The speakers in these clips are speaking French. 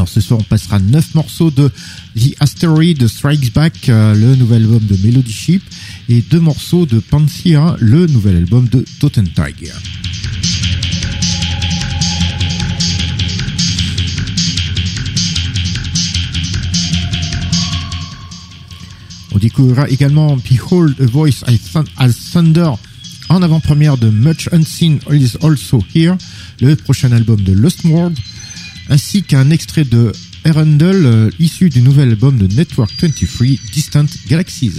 Alors ce soir, on passera 9 morceaux de The Asteroid Strikes Back, euh, le nouvel album de Melody Ship, et deux morceaux de Panthea, le nouvel album de Totentag. On découvrira également Behold a Voice as Thunder en avant-première de Much Unseen is Also Here, le prochain album de Lost World, ainsi qu'un extrait de Arundel euh, issu du nouvel album de Network 23, Distant Galaxies.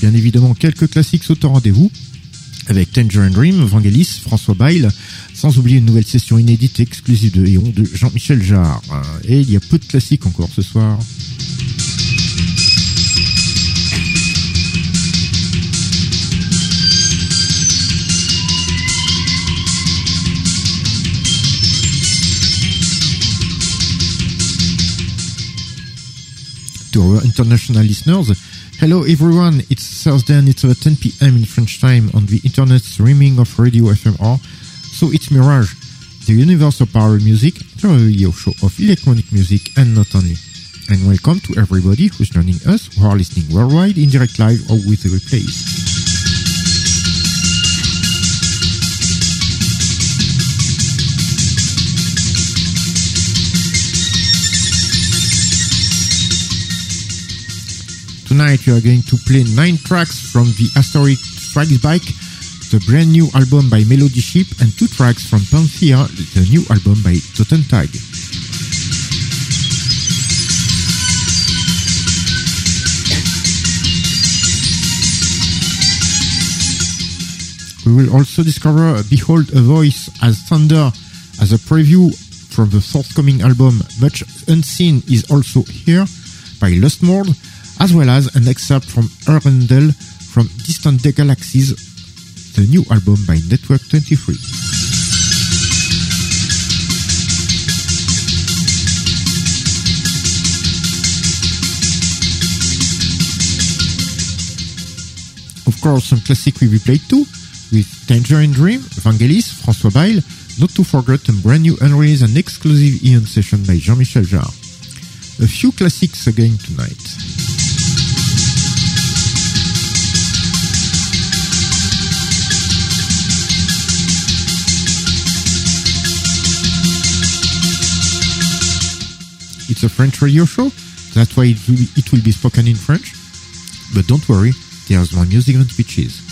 Bien évidemment, quelques classiques sautent au rendez-vous avec Tangerine Dream, Vangelis, François Bail, sans oublier une nouvelle session inédite exclusive de Eon de Jean-Michel Jarre. Et il y a peu de classiques encore ce soir. To our international listeners. Hello everyone, it's Thursday and it's about 10 p.m. in French time on the internet streaming of Radio FMR. So it's Mirage, the universal power music, the radio show of electronic music and not only. And welcome to everybody who's joining us who are listening worldwide in direct live or with the replays. Tonight we are going to play nine tracks from the Asteroid Strikes Back, the brand new album by Melody Ship, and two tracks from Panthea, the new album by Totentag. We will also discover Behold a Voice as Thunder as a preview from the forthcoming album Much Unseen is also here by Lost Mord, as well as an excerpt from Arundel from Distant Galaxies, the new album by Network 23. Of course, some classic we be played too, with Tangerine Dream, Vangelis, François Bail, not to forget a brand new unreleased and exclusive Ian session by Jean-Michel Jarre. A few classics again tonight. It's a French radio show, that's why it will, it will be spoken in French. But don't worry, there's more music than speeches.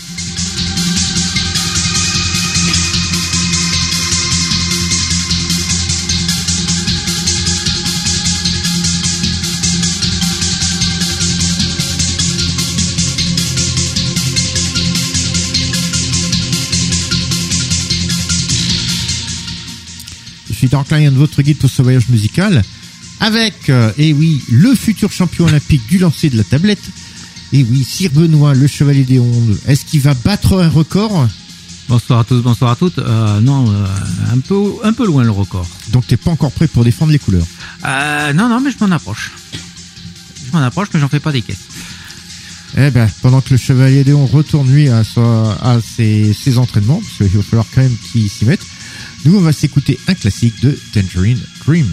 Je suis Dark Lion, votre guide pour ce voyage musical, avec, euh, eh oui, le futur champion olympique du lancer de la tablette, Et oui, Sir Benoît, le chevalier des ondes, est-ce qu'il va battre un record? Bonsoir à tous, bonsoir à toutes. Euh, non, euh, un peu, un peu loin le record. Donc t'es pas encore prêt pour défendre les couleurs? Euh, non, non, mais je m'en approche. Je m'en approche, mais j'en fais pas des caisses. Eh ben, pendant que le chevalier des ondes retourne lui à, sa- à ses, ses entraînements, parce qu'il va falloir quand même qu'il s'y mette, nous on va s'écouter un classique de Tangerine Dream.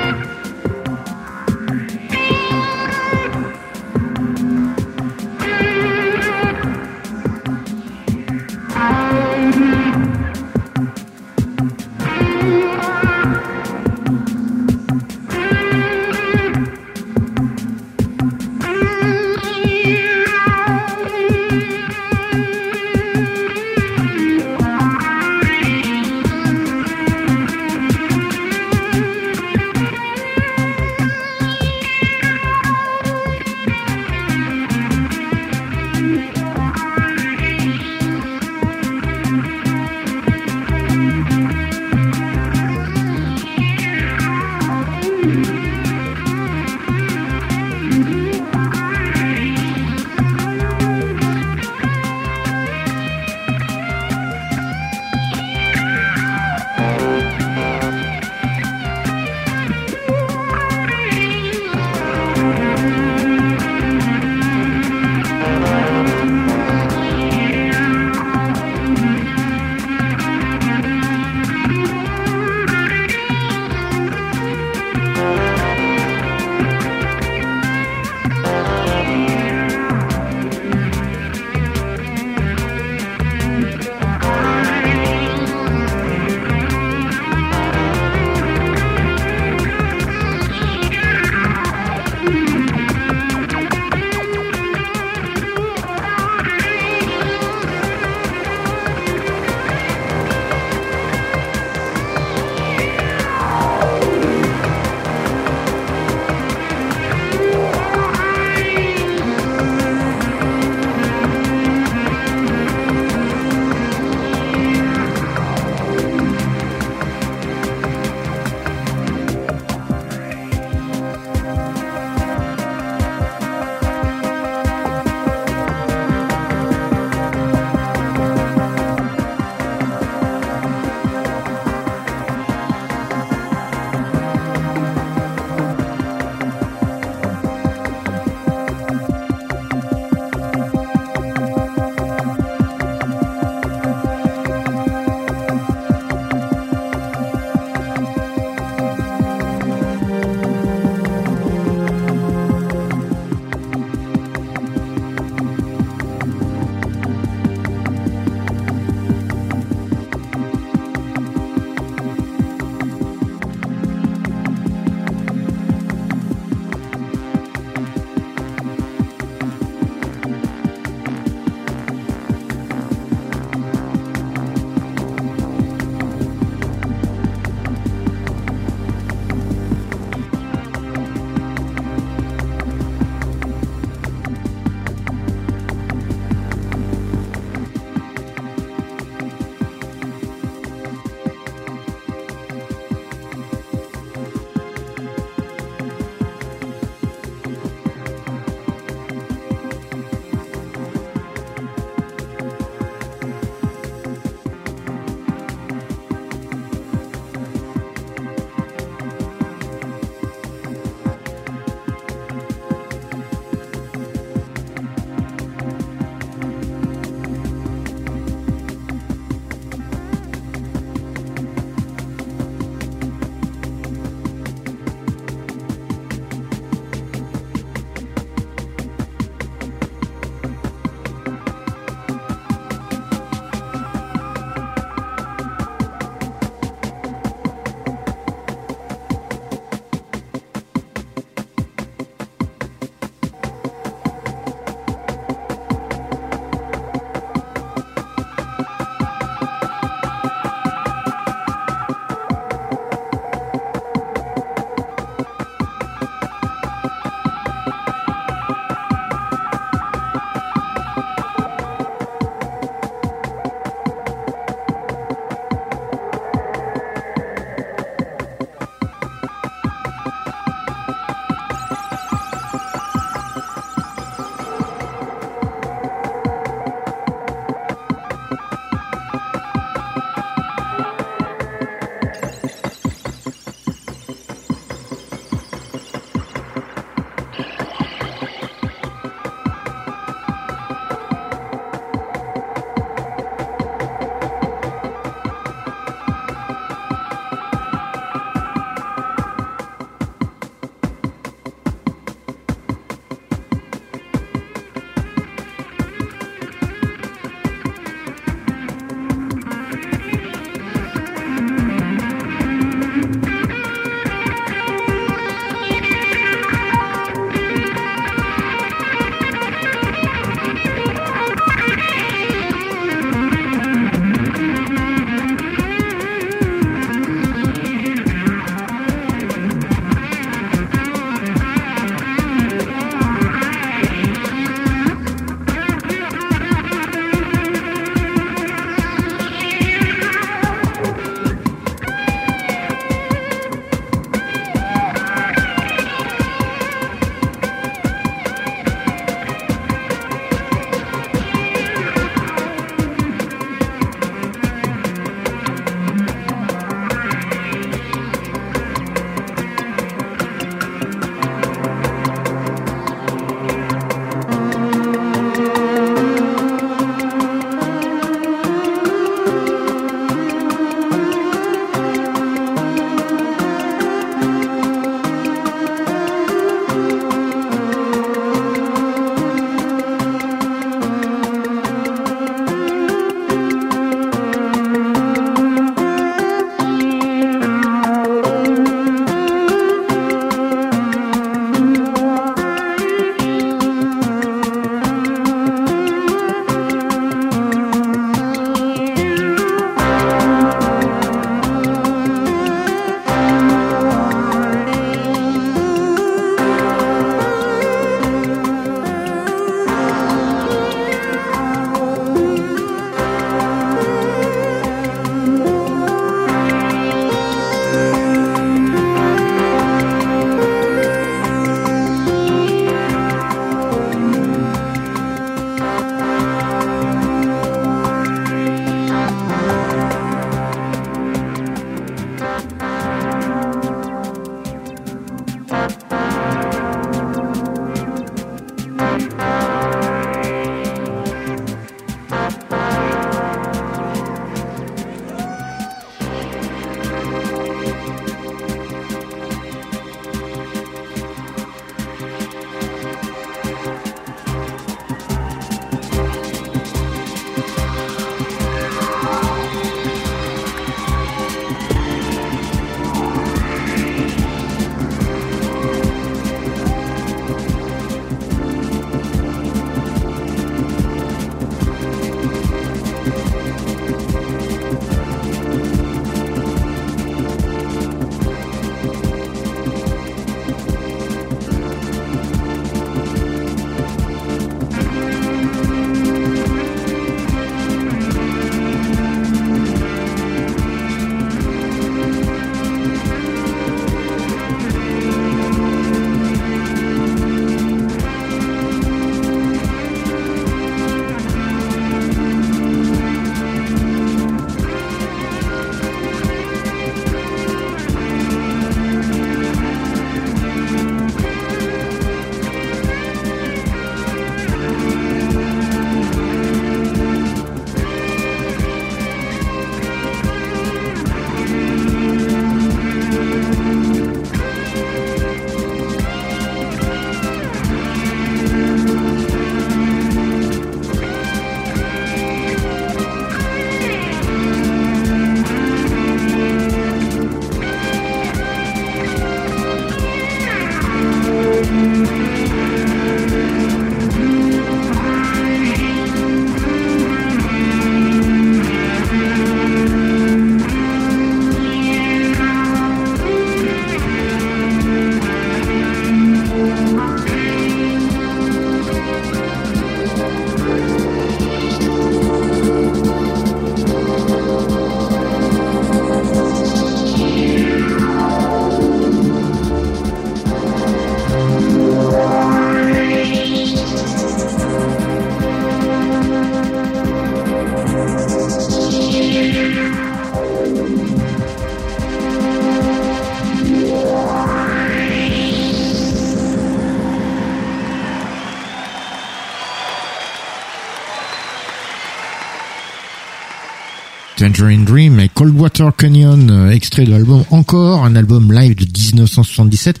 Tangerine Dream et Coldwater Canyon, euh, extrait de l'album Encore, un album live de 1977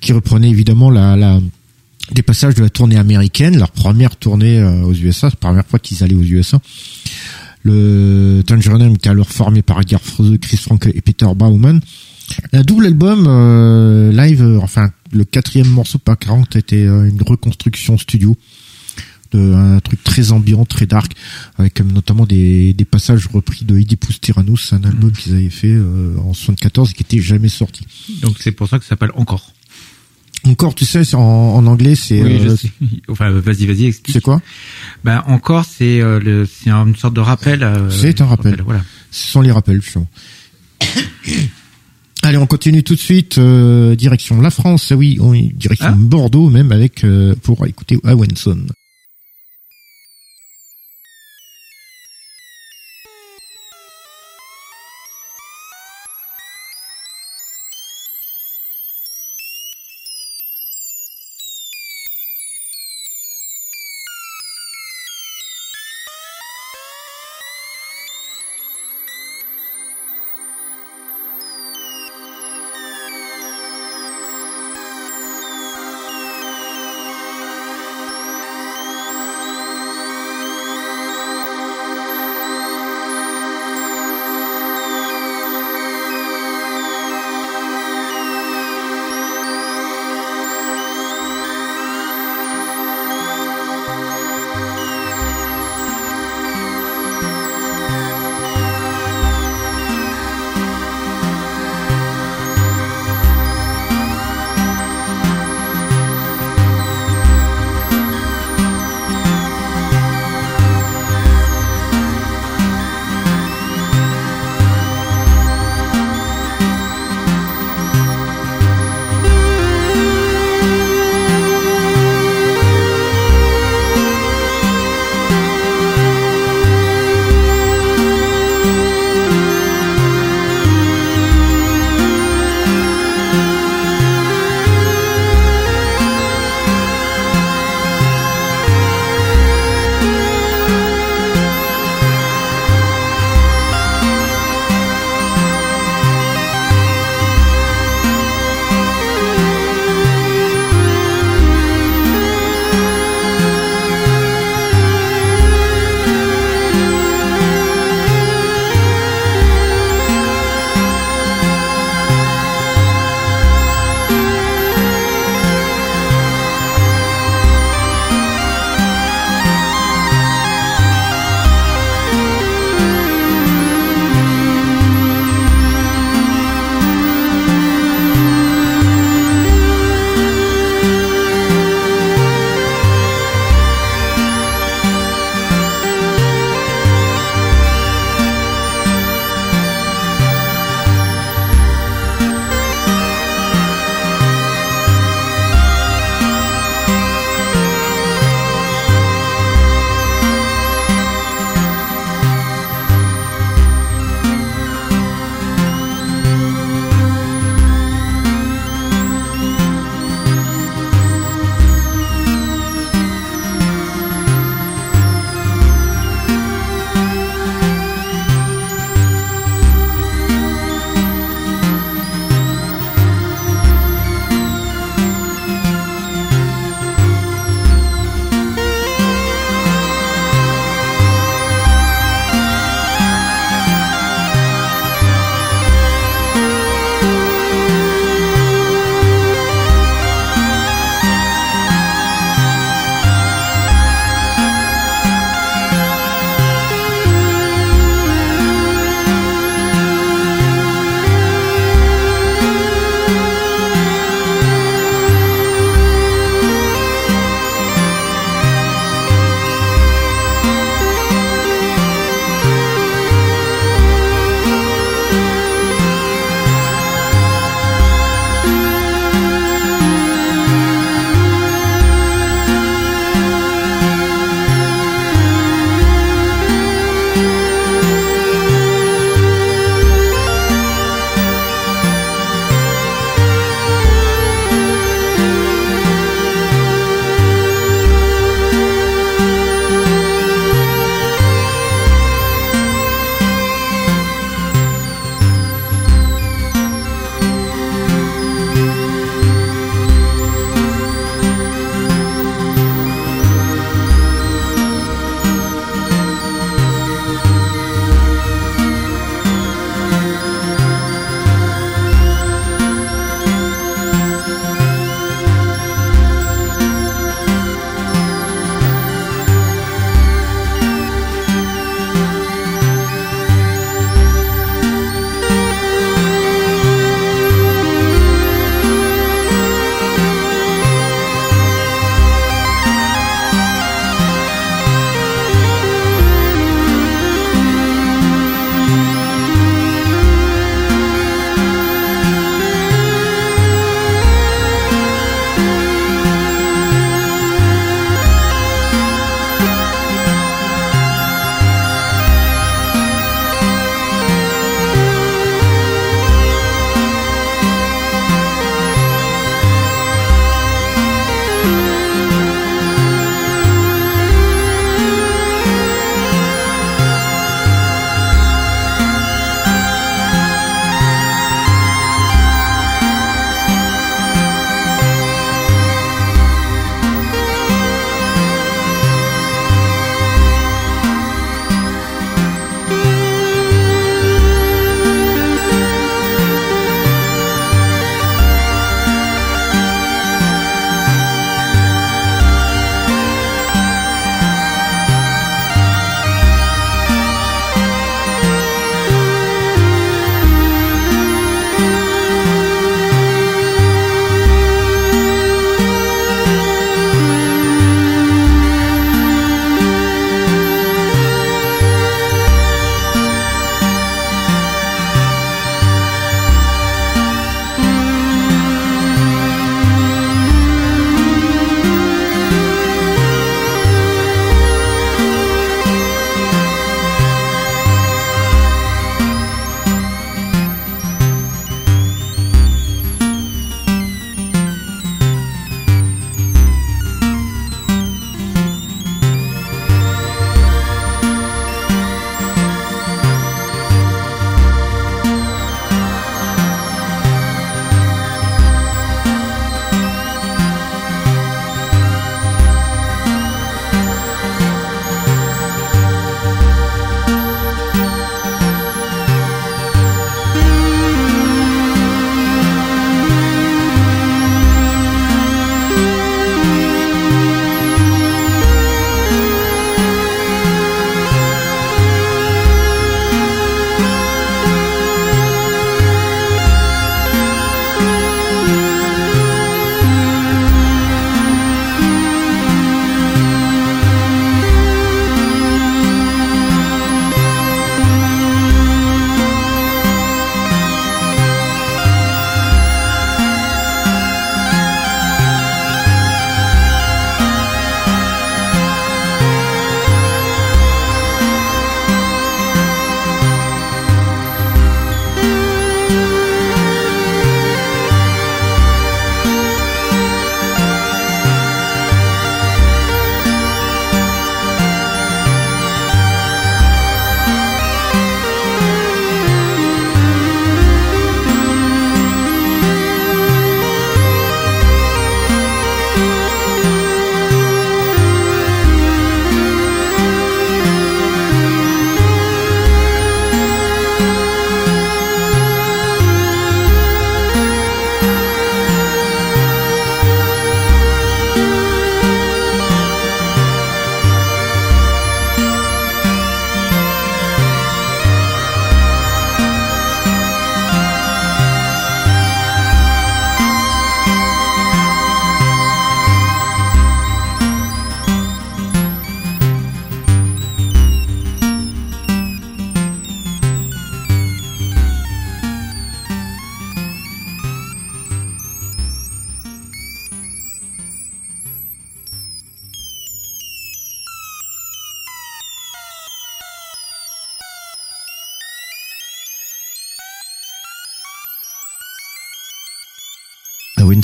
qui reprenait évidemment des passages de la tournée américaine, leur première tournée euh, aux USA, la première fois qu'ils allaient aux USA. Le Tangerine Dream était alors formé par Edgar Froese, Chris Frank et Peter Baumann. Un double album euh, live, enfin le quatrième morceau par 40 était une reconstruction studio un truc très ambiant, très dark, avec euh, notamment des, des passages repris de Oedipus Tyrannus, un album qu'ils avaient fait euh, en 74 et qui était jamais sorti. Donc c'est pour ça que ça s'appelle encore. Encore, tu sais, en, en anglais, c'est Oui, je euh, sais. Enfin, vas-y, vas-y, explique. c'est quoi? Ben encore, c'est euh, le, c'est une sorte de rappel. euh, C'est un rappel. Voilà. Ce sont les rappels, justement. Allez, on continue tout de suite. euh, direction la France, oui, on, direction Ah. Bordeaux même avec euh, pour écouter Awenson.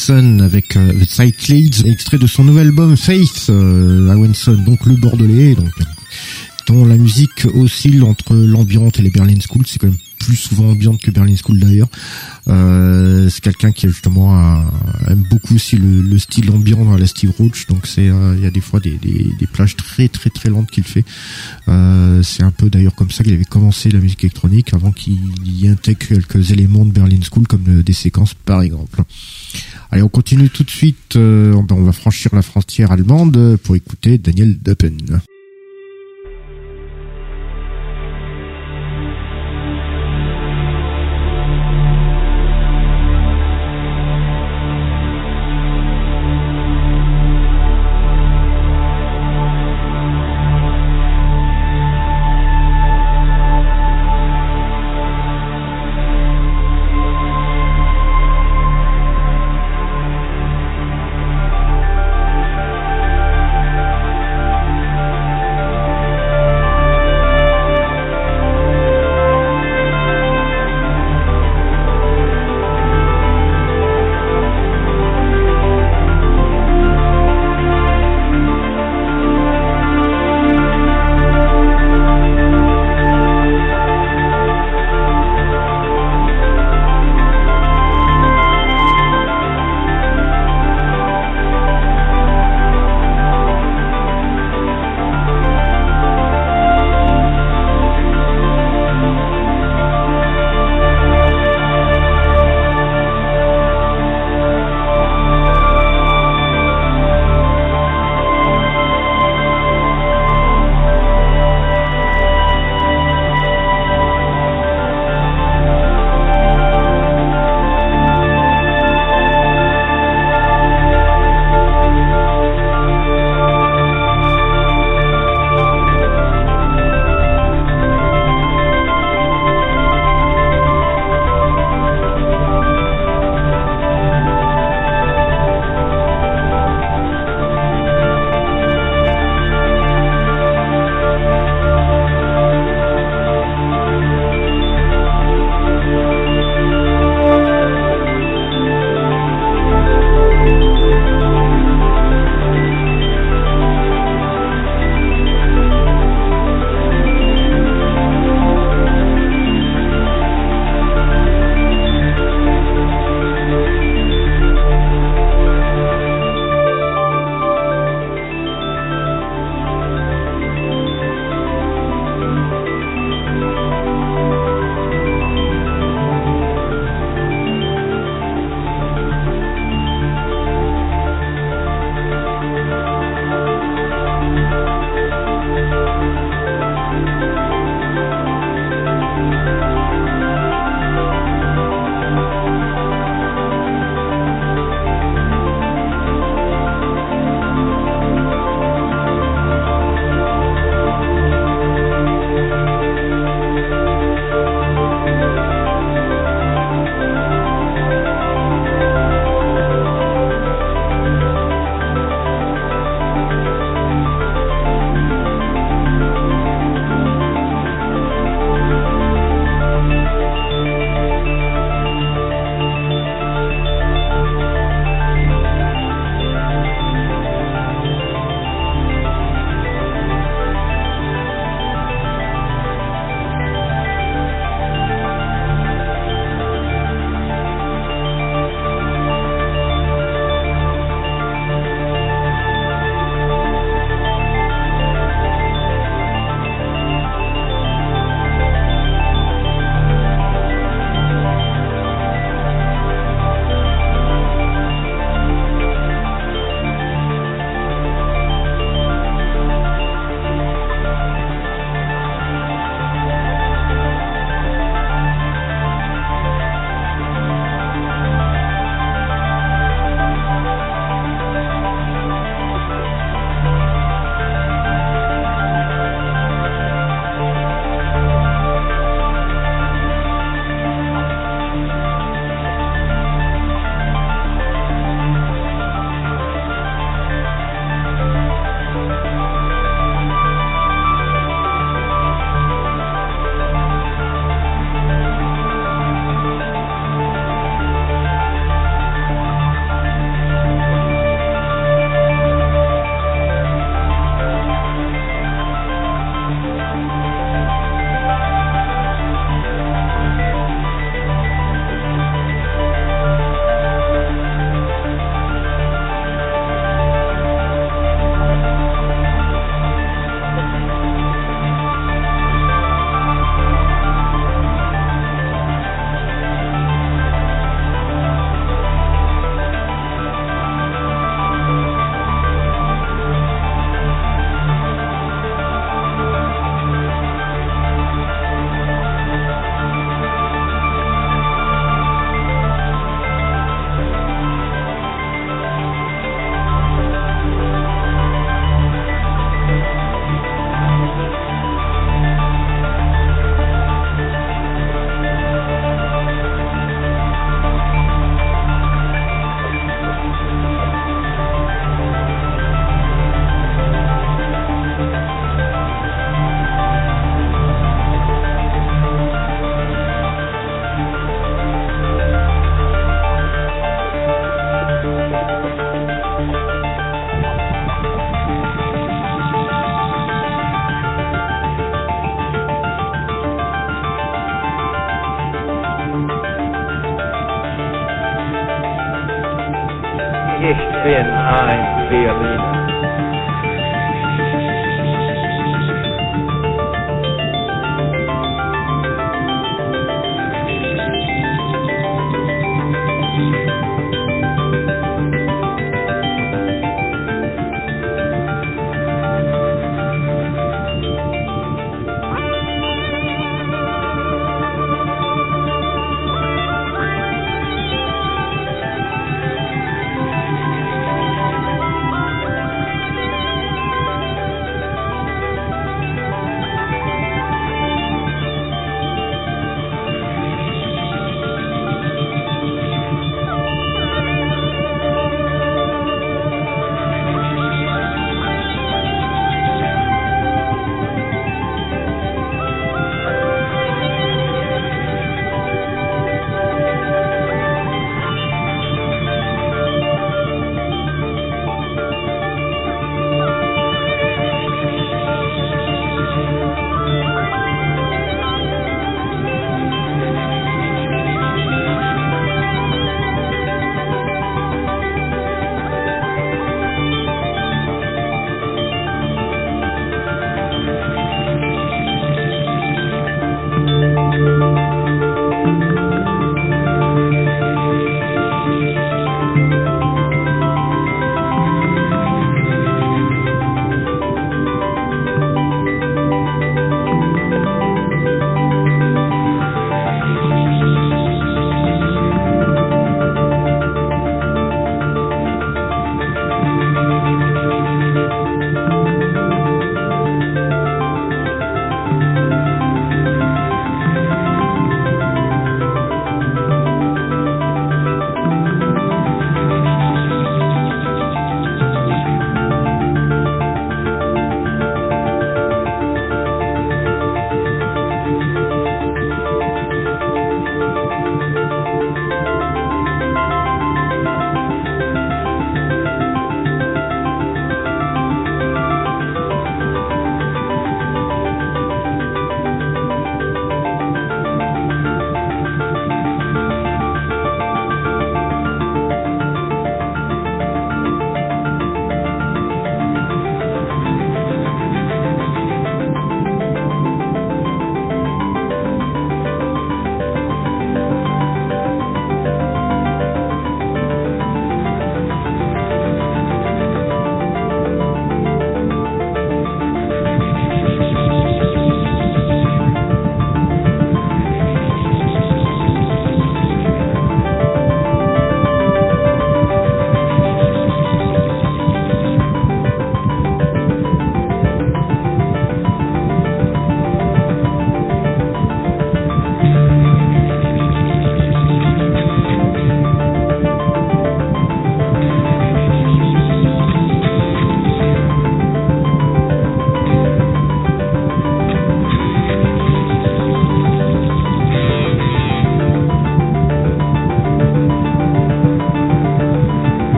Awenson avec euh, The Cyclades, extrait de son nouvel album Faith, euh, Awenson, donc le bordelais, dont la musique oscille entre l'ambiante et les Berlin School, c'est quand même plus souvent ambiante que Berlin School d'ailleurs. Euh, c'est quelqu'un qui justement aime beaucoup aussi le, style ambiant dans la Steve Roach, donc c'est euh, il y a des fois des, des, plages très très très lentes qu'il fait. Euh, c'est un peu d'ailleurs comme ça qu'il avait commencé la musique électronique avant qu'il y intègre quelques éléments de Berlin School comme des séquences par exemple. Allez, on continue tout de suite. on va franchir la frontière allemande pour écouter Daniel Duppen.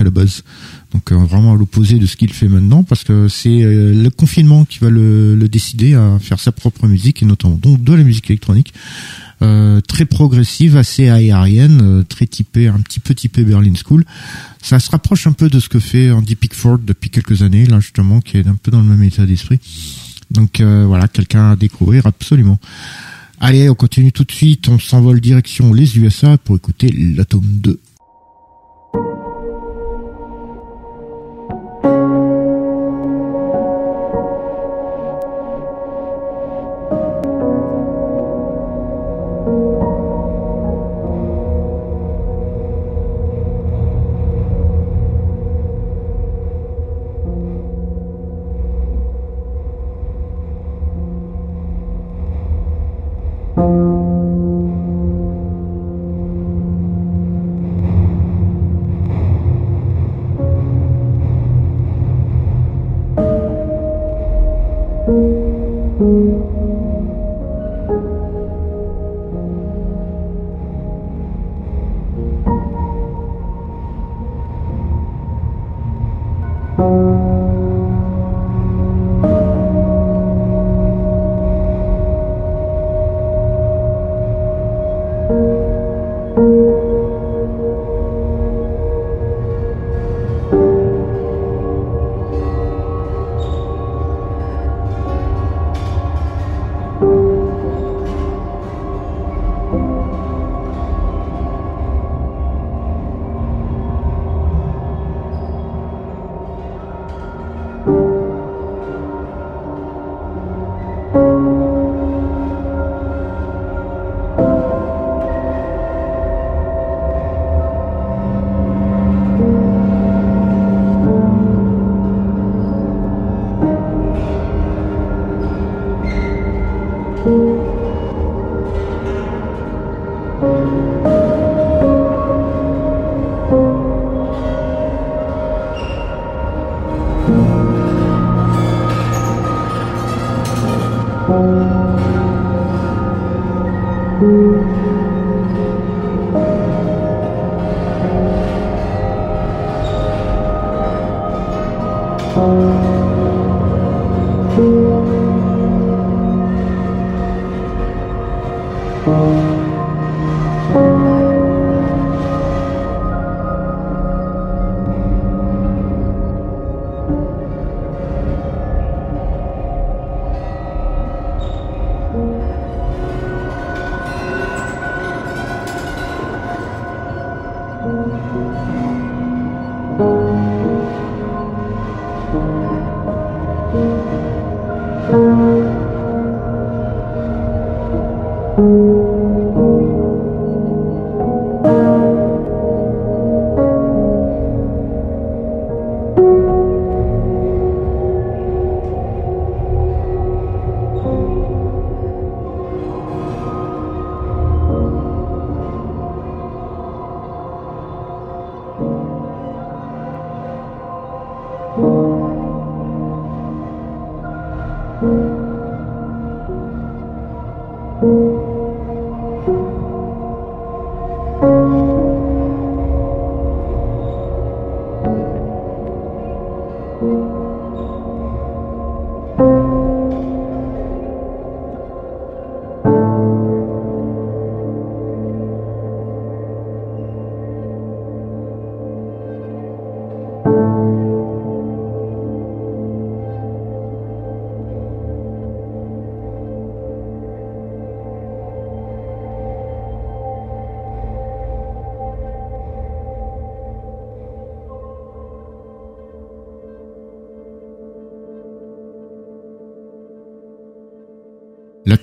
À la base. Donc euh, vraiment à l'opposé de ce qu'il fait maintenant, parce que c'est euh, le confinement qui va le, décider à faire sa propre musique et notamment donc de la musique électronique. Euh, très progressive, assez aérienne, très typée, un petit peu typé Berlin School. Ça se rapproche un peu de ce que fait Andy Pickford depuis quelques années, là justement, qui est un peu dans le même état d'esprit. Donc voilà, quelqu'un à découvrir absolument. Allez, on continue tout de suite, on s'envole direction les USA pour écouter l'Atome 2.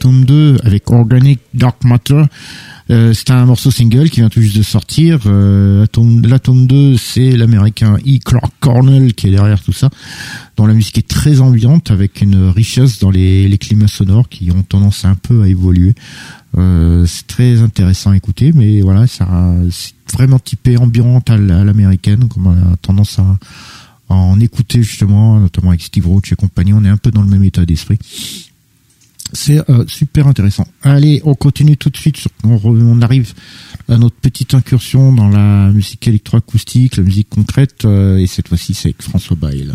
Tome 2 avec Organic Dark Matter. Euh, c'est un morceau single qui vient tout juste de sortir. Euh, la, tome, la tome 2, c'est l'américain E. Clark Cornell qui est derrière tout ça, dont la musique est très ambiante avec une richesse dans les, les climats sonores qui ont tendance un peu à évoluer. Euh, c'est très intéressant à écouter, mais voilà, ça c'est vraiment typé ambiante à l'américaine, comme on a tendance à, à en écouter justement, notamment avec Steve Roach et compagnie. On est un peu dans le même état d'esprit. C'est euh, super intéressant. Allez, on continue tout de suite. Sur, on, arrive à notre petite incursion dans la musique électroacoustique, la musique concrète, euh, et cette fois-ci c'est avec François Bail.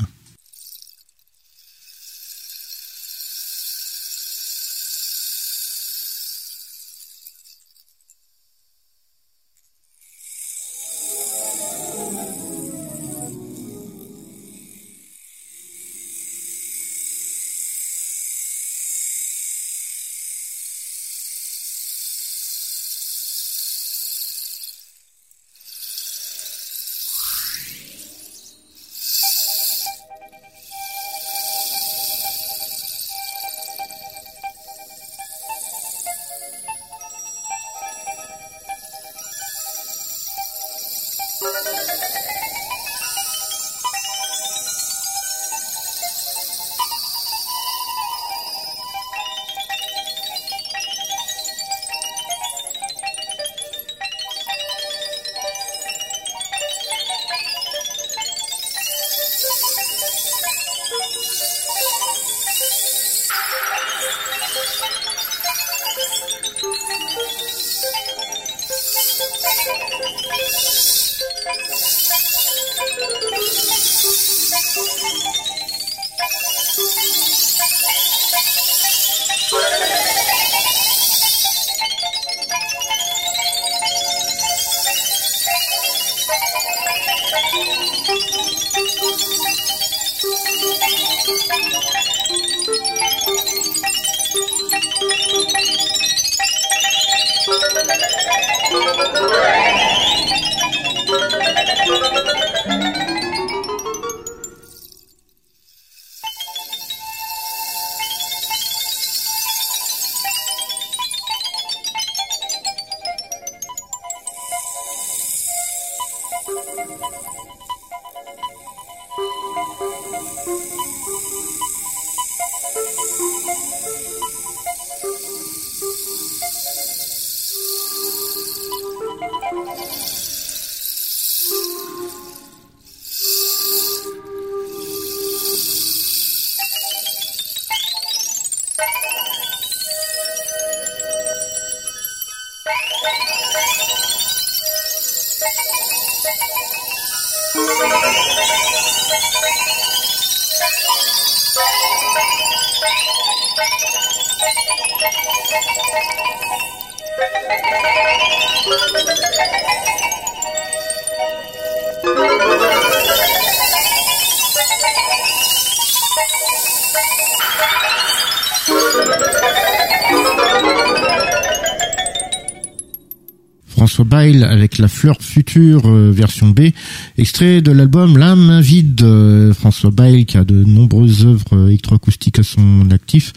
Extrait de l'album La Main Vide. Euh, François Bail qui a de nombreuses œuvres euh, électroacoustiques à son actif,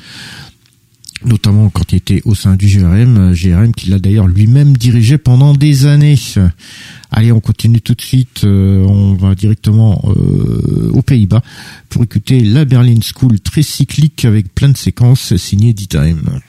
notamment quand il était au sein du GRM, euh, GRM qu'il a d'ailleurs lui-même dirigé pendant des années. Allez, on continue tout de suite, on va directement aux Pays-Bas pour écouter la Berlin School très cyclique avec plein de séquences signées D-Time.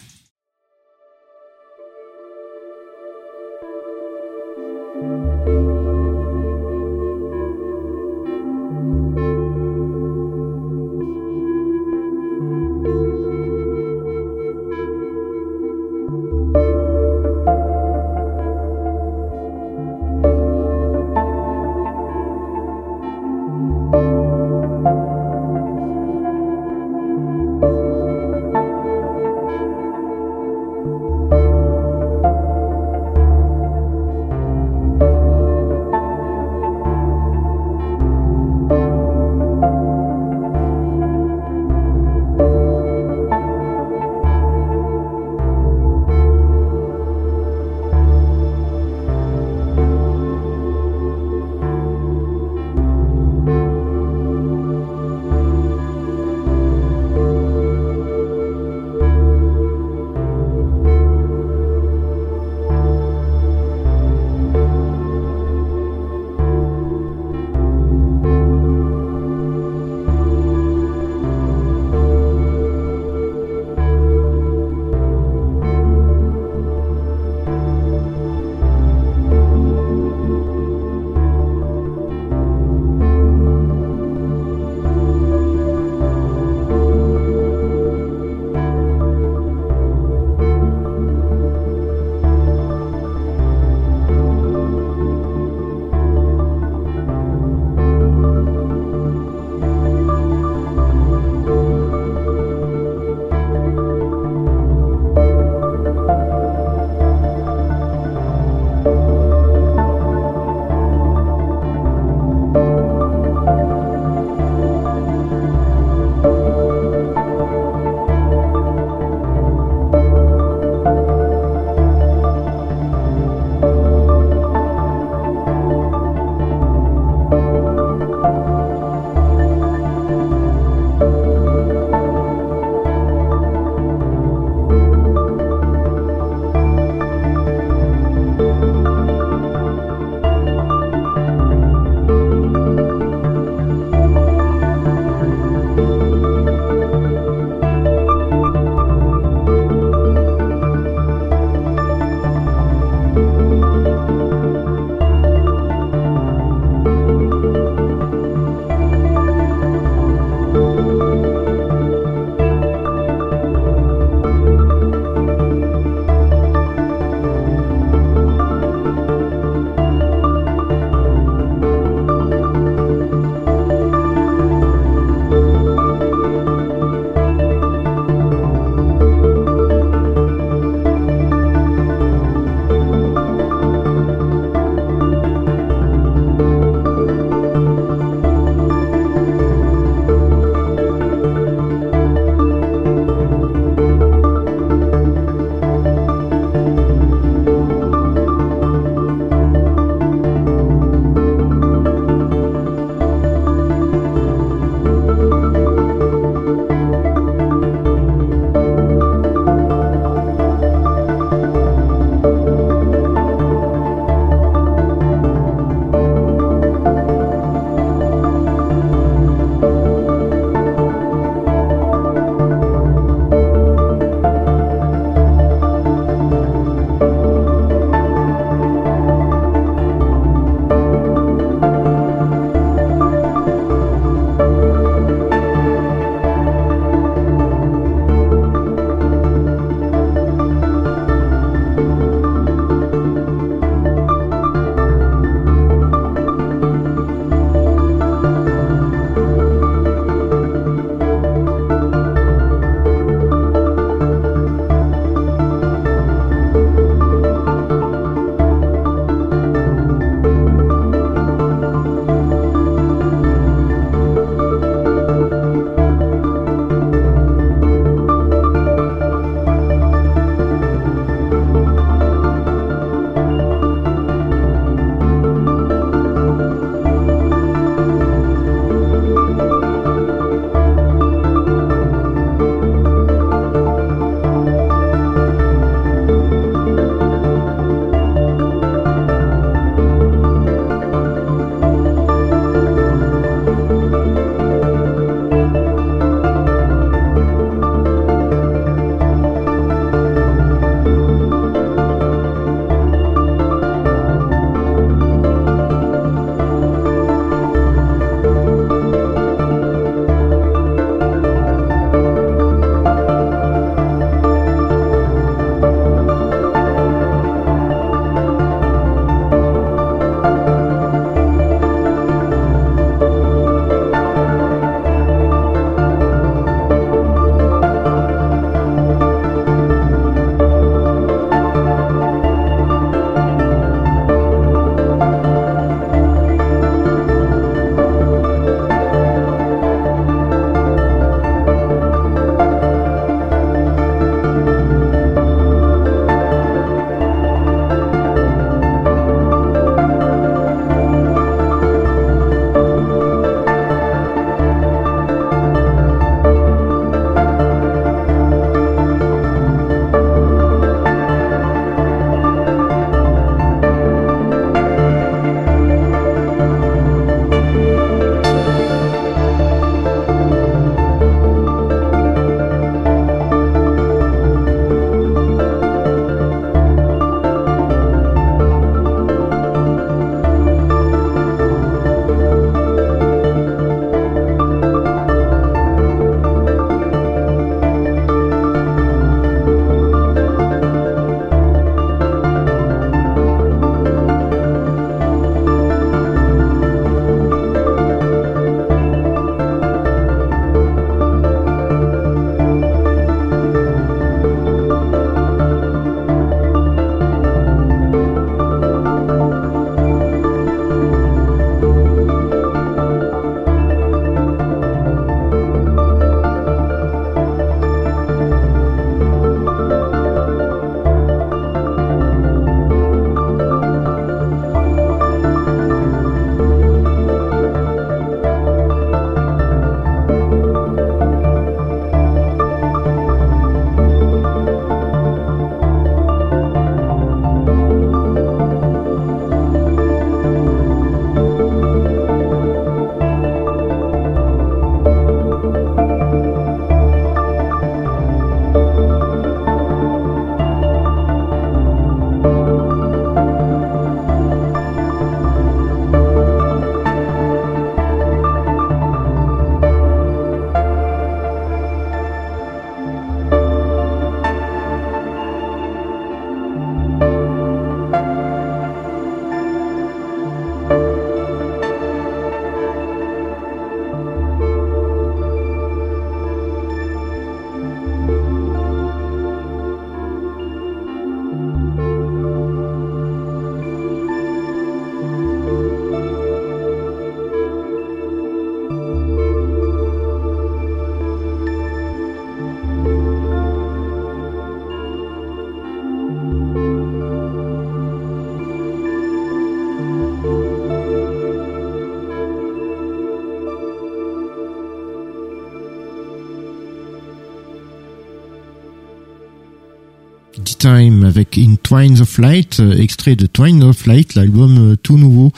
Twines of Light, euh, extrait de Twines of Light, l'album euh, tout nouveau,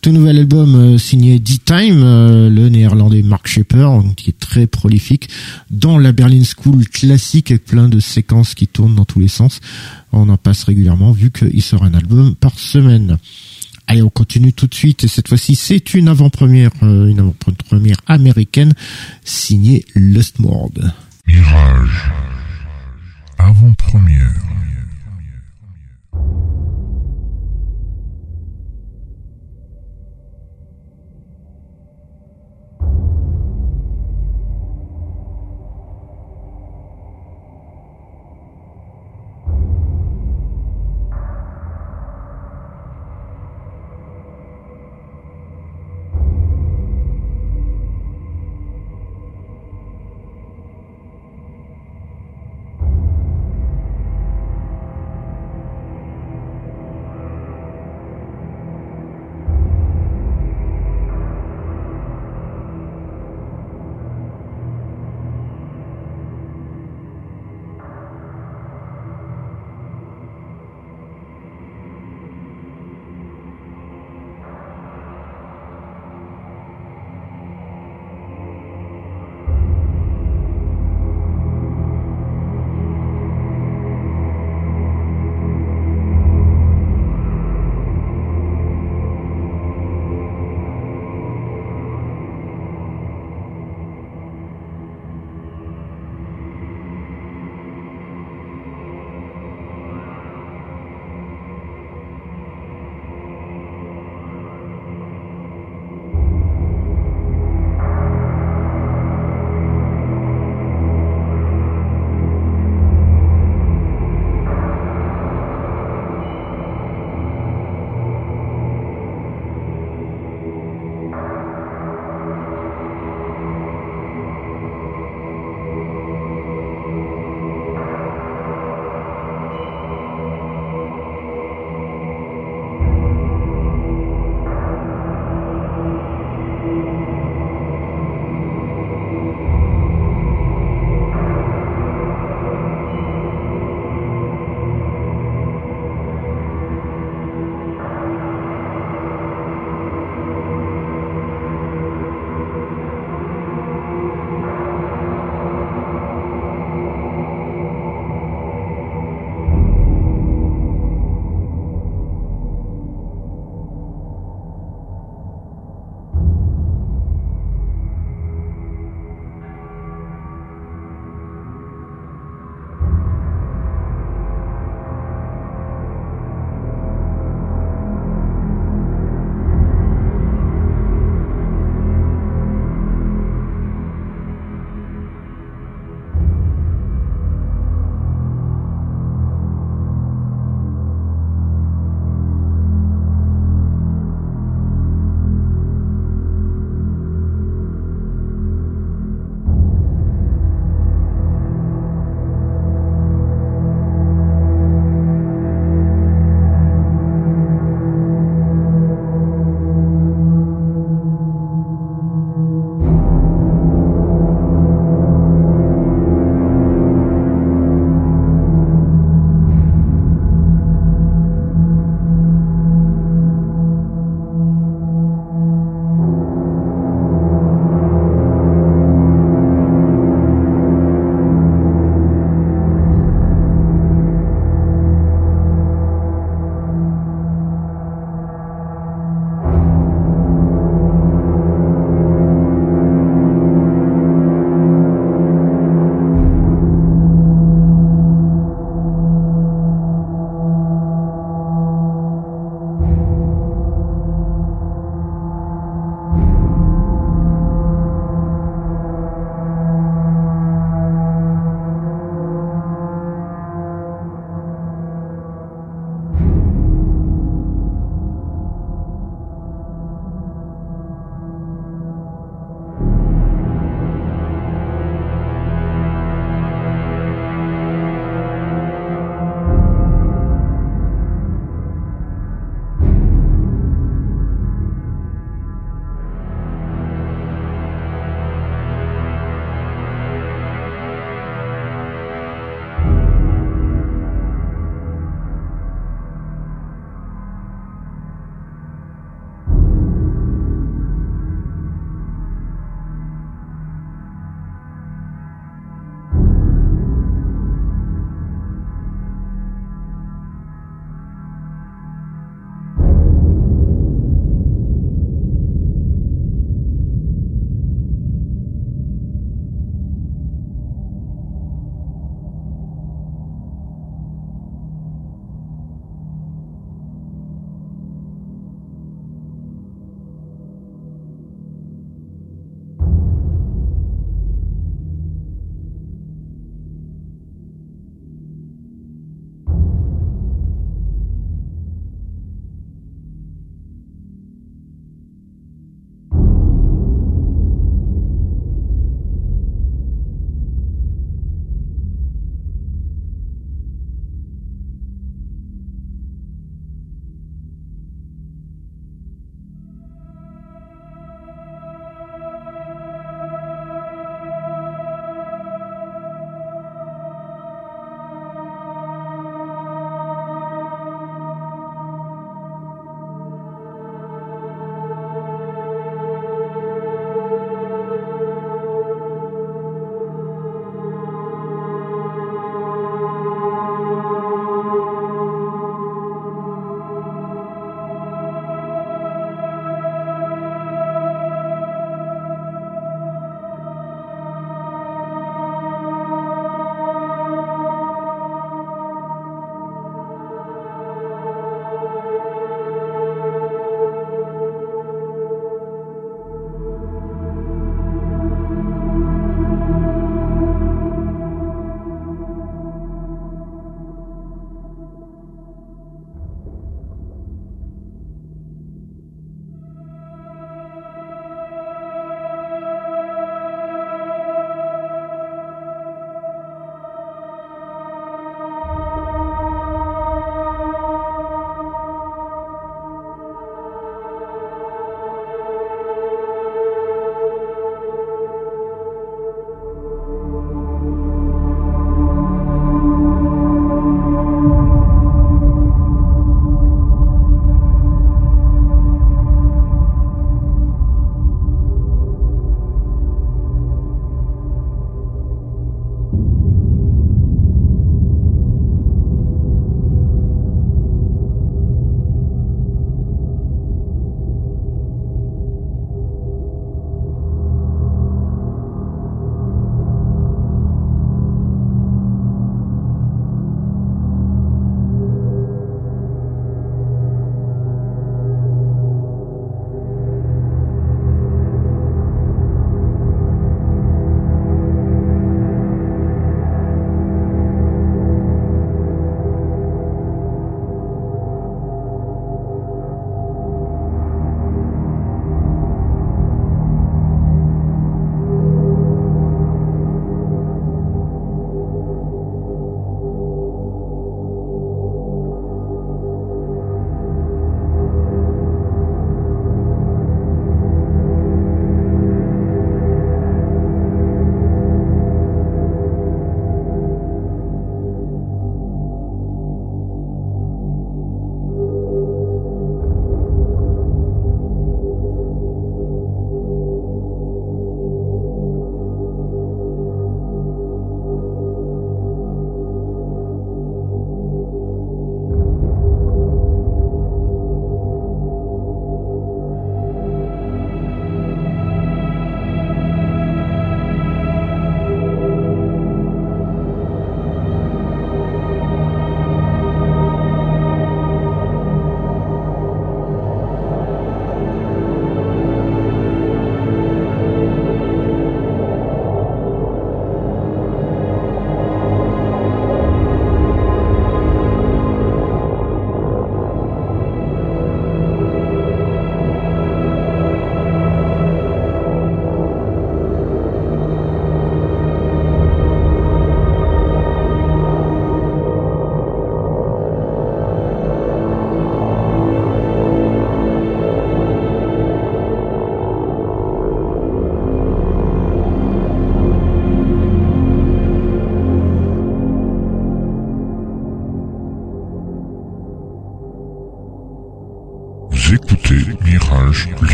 tout nouvel album euh, signé D-Time, le néerlandais Mark Shepper, qui est très prolifique, dans la Berlin School classique avec plein de séquences qui tournent dans tous les sens. On en passe régulièrement vu qu'il sort un album par semaine. Allez, on continue tout de suite et cette fois-ci c'est une avant-première, une avant-première américaine signée Lustmord. Mirage. Avant-première.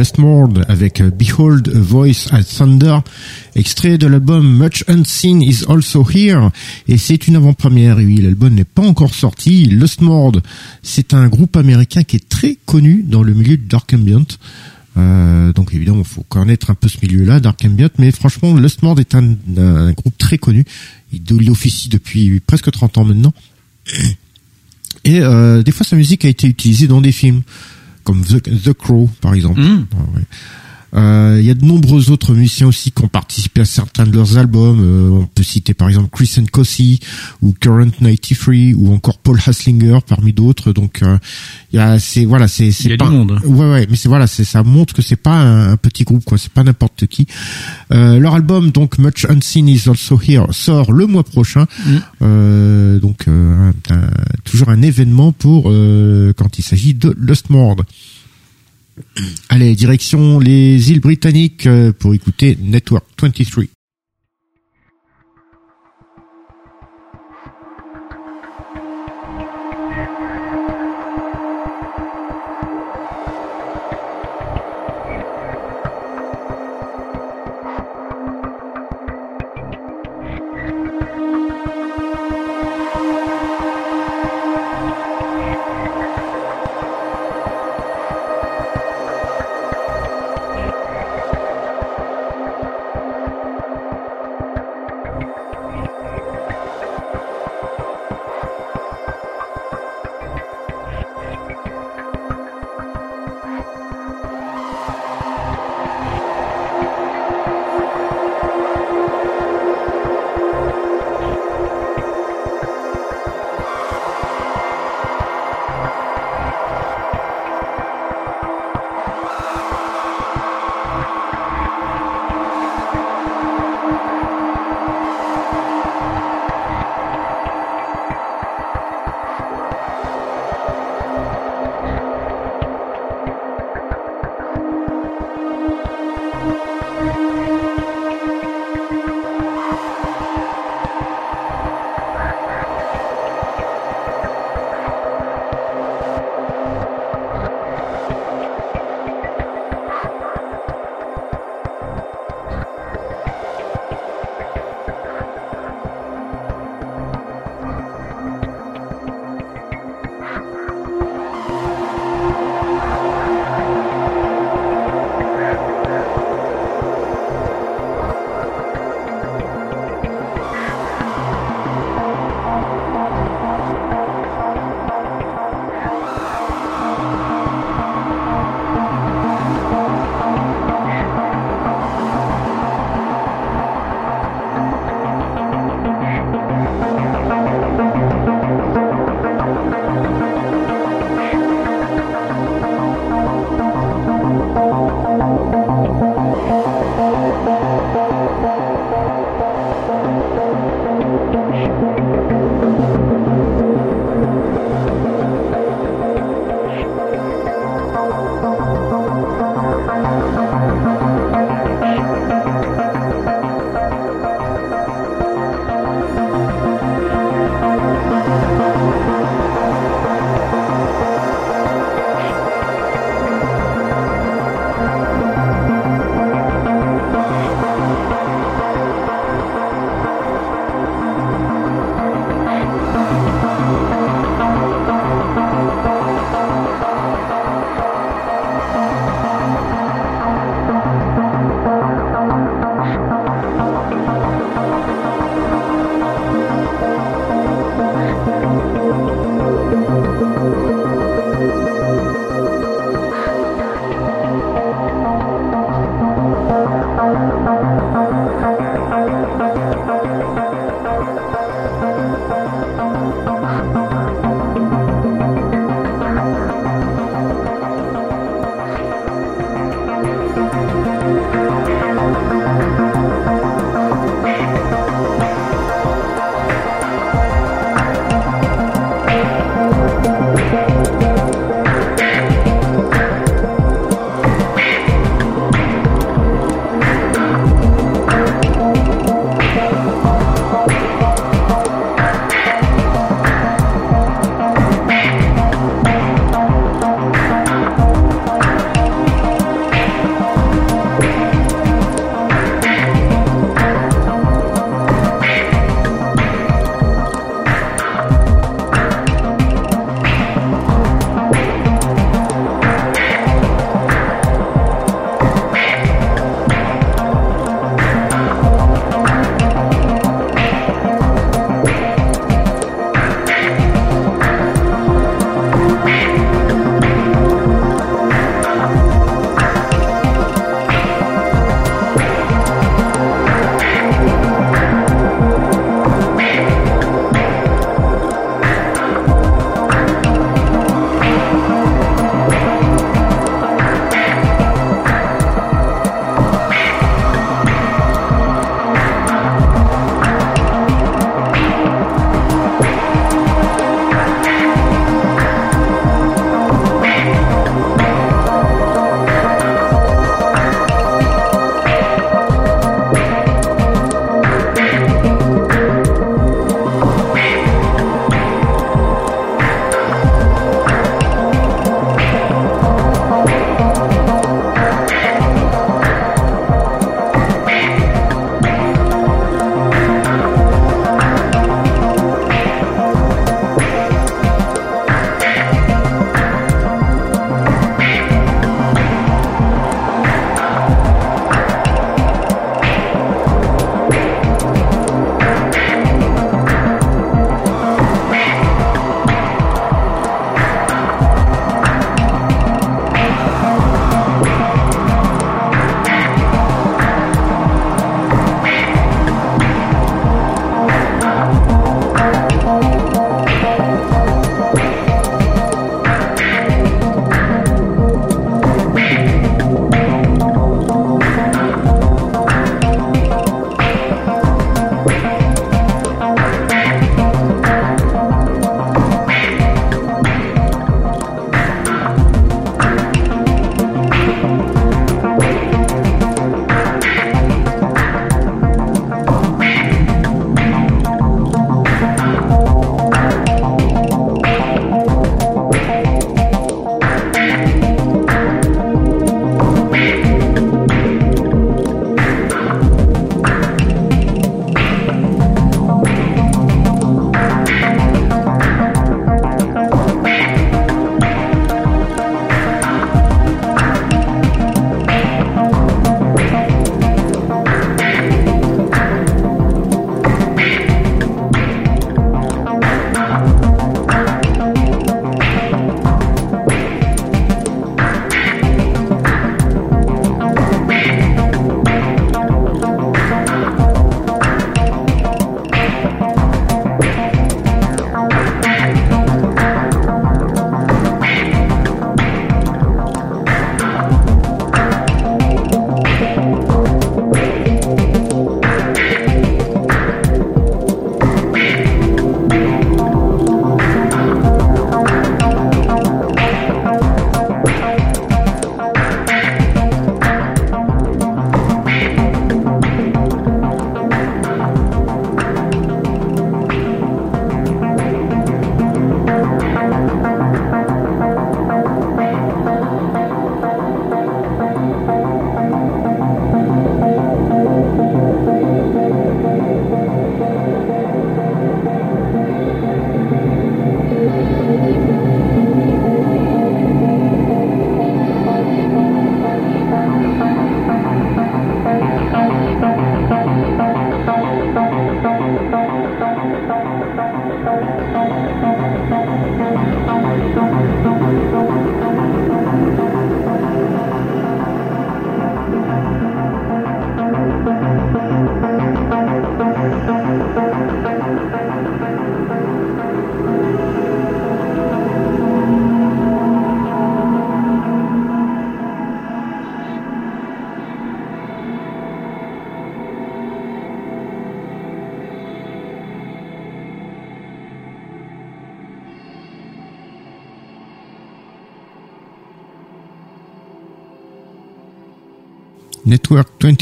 Last Mord avec euh, Behold a Voice at Thunder, extrait de l'album Much Unseen is Also Here, et c'est une avant-première, oui, l'album n'est pas encore sorti. Lost Mord, c'est un groupe américain qui est très connu dans le milieu du Dark Ambient. Euh, donc évidemment, il faut connaître un peu ce milieu-là, Dark Ambient, mais franchement, Lost Mord est un, groupe très connu. Il, il officie depuis presque 30 ans maintenant. Et euh, des fois, sa musique a été utilisée dans des films, comme The, The Crow, par exemple. Mm. Ouais. Euh, Il y a de nombreux autres musiciens aussi qui ont participé à certains de leurs albums. Euh, on peut citer par exemple Chris Cossey ou Current 93 ou encore Paul Haslinger parmi d'autres. Donc euh, il y a c'est voilà c'est c'est pas du monde. ouais ouais mais c'est voilà c'est ça montre que c'est pas un, un petit groupe quoi c'est pas n'importe qui. Euh, leur album donc Much Unseen is also here sort le mois prochain. Mm. Euh, donc euh, un- un- toujours un événement pour euh, quand il s'agit de Lost Mord. Allez, direction les îles britanniques euh, pour écouter Network 23.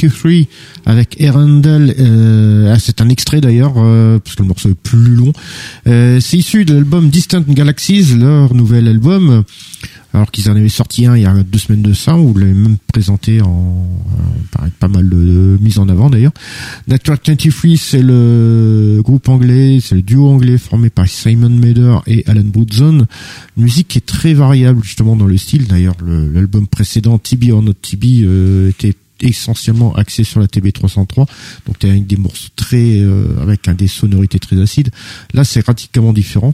23 avec Erendel. Euh, ah, c'est un extrait d'ailleurs, euh, parce que le morceau est plus long. Euh, c'est issu de l'album Distant Galaxies, leur nouvel album. Alors qu'ils en avaient sorti un il y a deux semaines de ça, où vous l'avez même présenté en, euh, pas mal de, mise en avant d'ailleurs. Network 23, c'est le groupe anglais, c'est le duo anglais formé par Simon Mader et Alan Woodson. Musique qui est très variable justement dans le style. D'ailleurs, le- l'album précédent, TB or Not TB, euh, était essentiellement axé sur la TB303 donc avec des morceaux très euh, avec un des sonorités très acides là c'est radicalement différent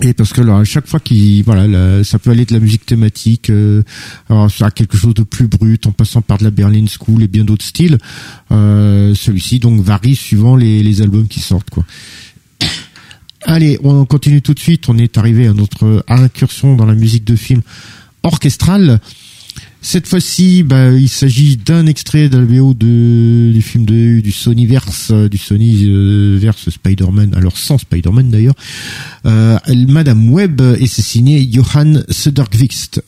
et parce que là, à chaque fois qu'il voilà, là, ça peut aller de la musique thématique euh, alors, à quelque chose de plus brut, en passant par de la Berlin School et bien d'autres styles. Euh, Celui-ci donc varie suivant les, les albums qui sortent quoi. Allez, on continue tout de suite. On est arrivé à notre incursion dans la musique de film orchestrale. Cette fois-ci, bah, il s'agit d'un extrait de de, du film de, du Sonyverse, euh, du Sony verse Spider-Man, alors sans Spider-Man d'ailleurs. Euh, Madame Webb et c'est signé Johan Söderqvist.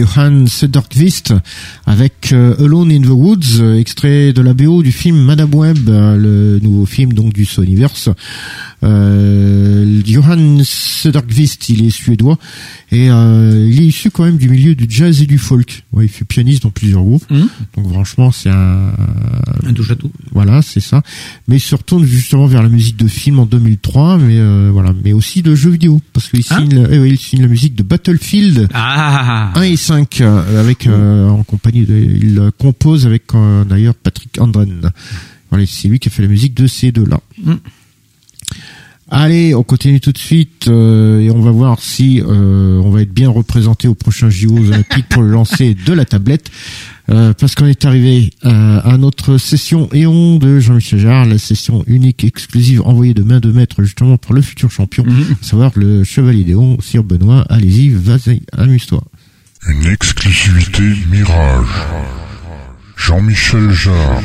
Johan Söderqvist avec euh, Alone in the Woods, extrait de la BO du film Madame Web, euh, le nouveau film donc du Sonyverse. Euh, Johan Söderqvist, il est suédois et euh, il est issu quand même du milieu du jazz et du folk. Ouais, il fut pianiste dans plusieurs groupes, Hum, donc franchement c'est un un touche à tout. voilà, c'est ça. Mais il se retourne justement vers la musique de film en 2003, mais euh, voilà, mais aussi de jeux vidéo, parce qu'il Hein signe, eh oui, il signe la musique de Battlefield Ah 1 et 5 euh, avec euh, en compagnie de, il euh, compose avec euh, d'ailleurs Patrick Andren. Voilà, c'est lui qui a fait la musique de ces deux-là. Mm. Allez, on continue tout de suite euh, et on va voir si euh, on va être bien représenté aux prochains JO olympiques pour le lancer de la tablette. Euh, parce qu'on est arrivé euh, à notre session Éon de Jean-Michel Jarre, la session unique exclusive envoyée de main de maître justement par le futur champion, Mhm. à savoir le Chevalier d'Éon, Sir Benoît. Allez-y, vas-y, amuse-toi. Une exclusivité Mirage. Jean-Michel Jarre.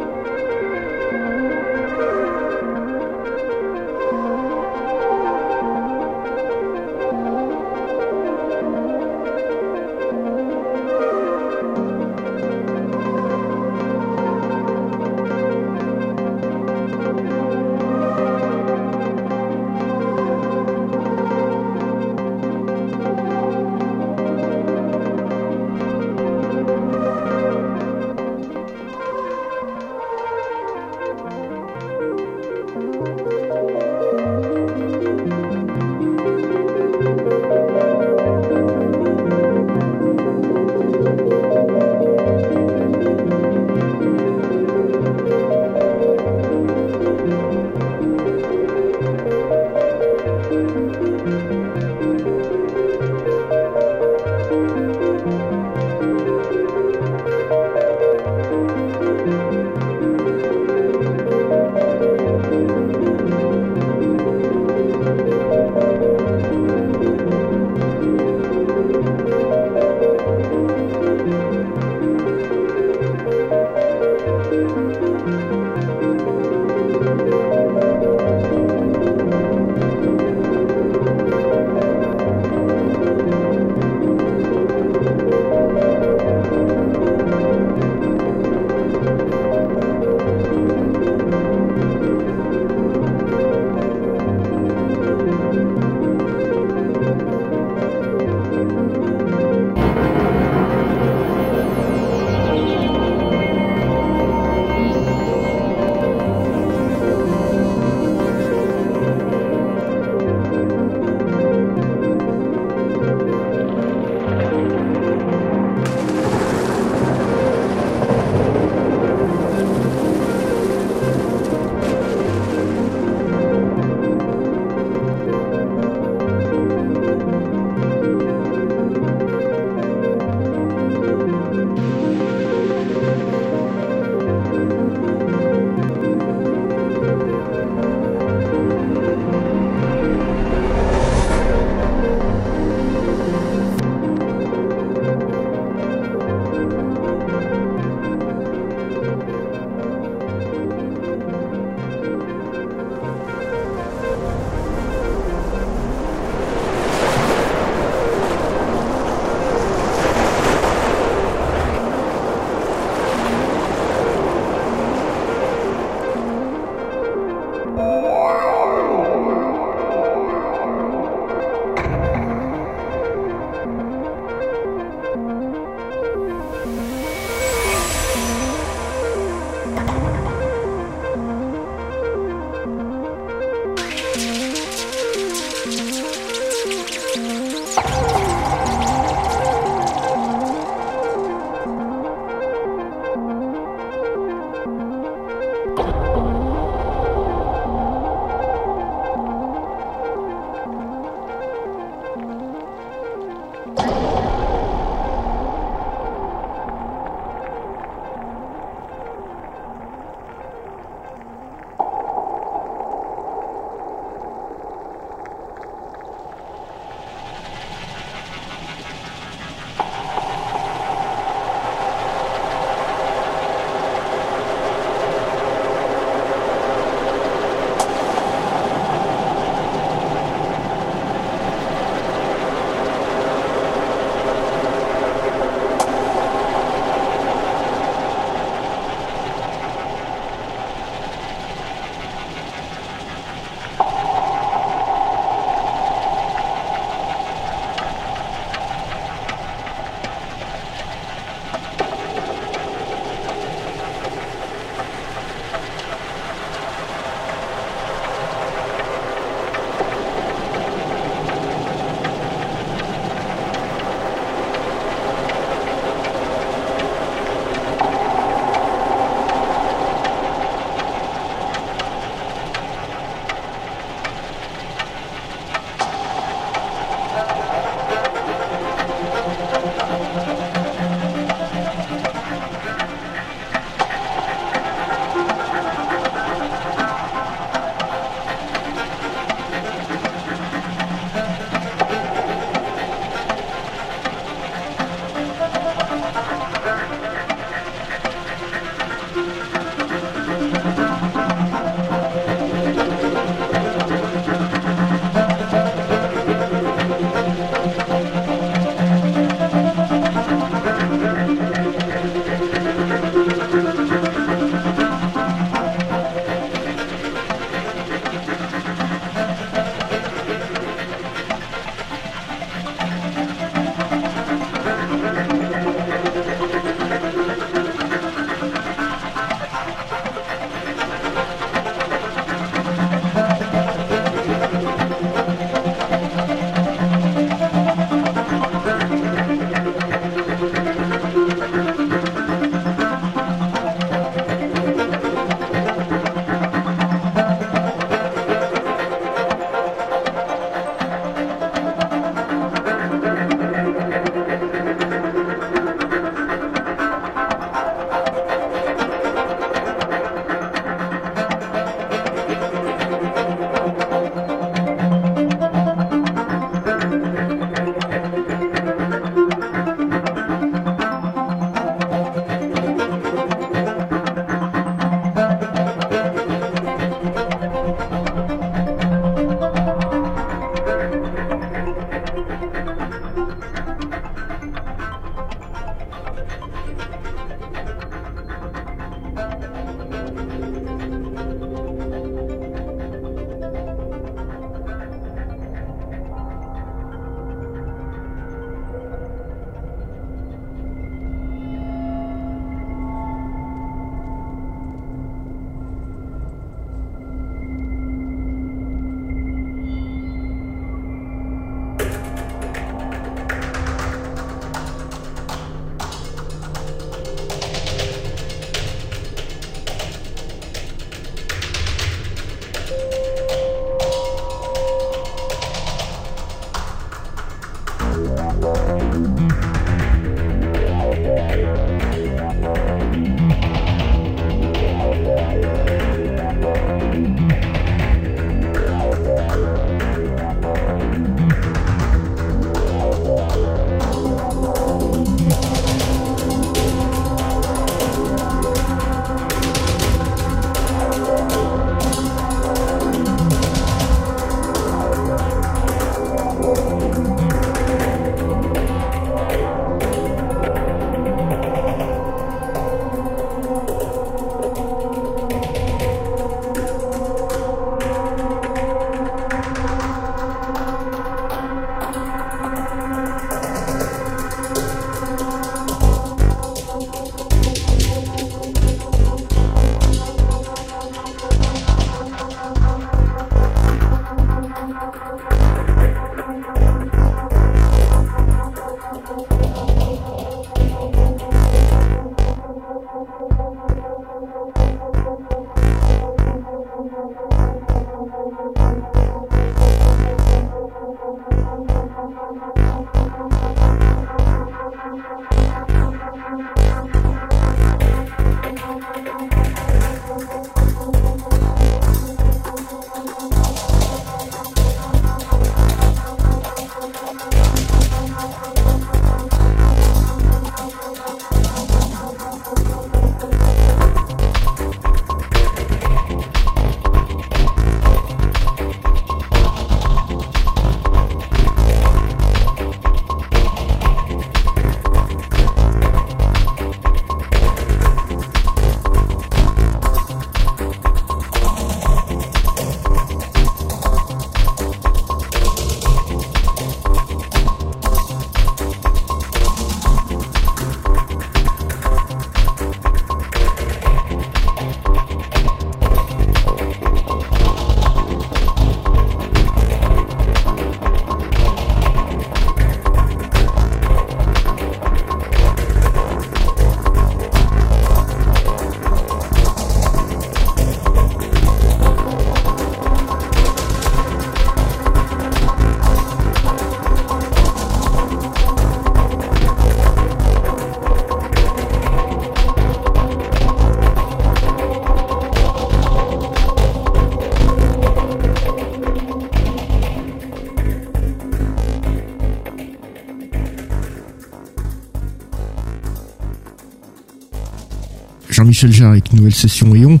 Jean-Michel Jarre avec une nouvelle session Eon,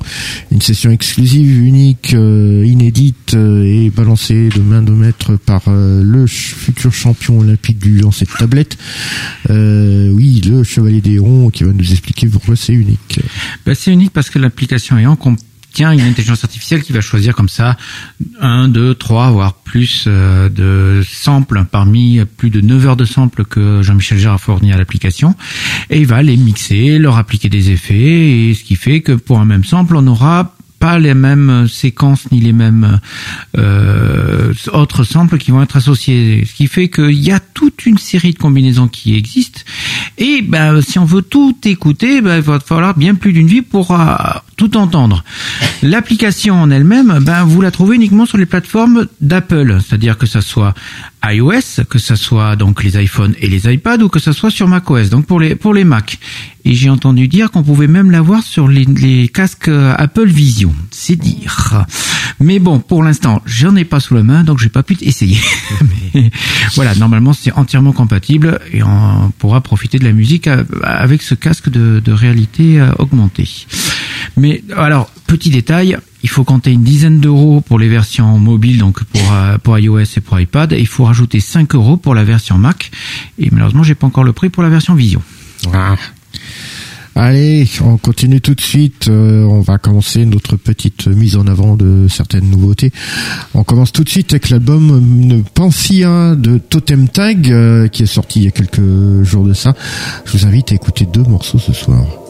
une session exclusive, unique, euh, inédite euh, et balancée de main de maître par euh, le futur champion olympique du lancer de tablette. Oui, le Chevalier d'Eon qui va nous expliquer pourquoi c'est unique. Ben, c'est unique parce que l'application ayant contient une intelligence artificielle qui va choisir comme ça un, deux, trois, voire plus de samples parmi plus de 9 heures de samples que Jean-Michel Jarre a fourni à l'application et il va les mixer, leur appliquer des effets et ce qui fait que pour un même sample on aura pas les mêmes séquences ni les mêmes euh, autres samples qui vont être associés. Ce qui fait qu'il y a toute une série de combinaisons qui existent. Et ben, si on veut tout écouter, ben, il va falloir bien plus d'une vie pour euh, tout entendre. L'application en elle-même, ben, vous la trouvez uniquement sur les plateformes d'Apple, c'est-à-dire que ça soit iOS, que ça soit donc les iPhones et les iPads, ou que ça soit sur macOS, donc pour les pour les Mac. Et j'ai entendu dire qu'on pouvait même l'avoir sur les, les casques euh, Apple Vision, c'est dire. Mais bon, pour l'instant, j'en ai pas sous la main, donc j'ai pas pu essayer. Mais voilà, normalement c'est entièrement compatible et on pourra profiter de la musique euh, avec ce casque de, de réalité euh, augmentée. Mais alors, petit détail, il faut compter une dizaine d'euros pour les versions mobiles, donc pour, euh, pour iOS et pour iPad, et il faut rajouter 5 euros pour la version Mac. Et malheureusement, j'ai pas encore le prix pour la version Vision. Allez, on continue tout de suite. Euh, on va commencer notre petite mise en avant de certaines nouveautés. On commence tout de suite avec l'album euh, Pansia de Totem Tag euh, qui est sorti il y a quelques jours de ça. Je vous invite à écouter deux morceaux ce soir.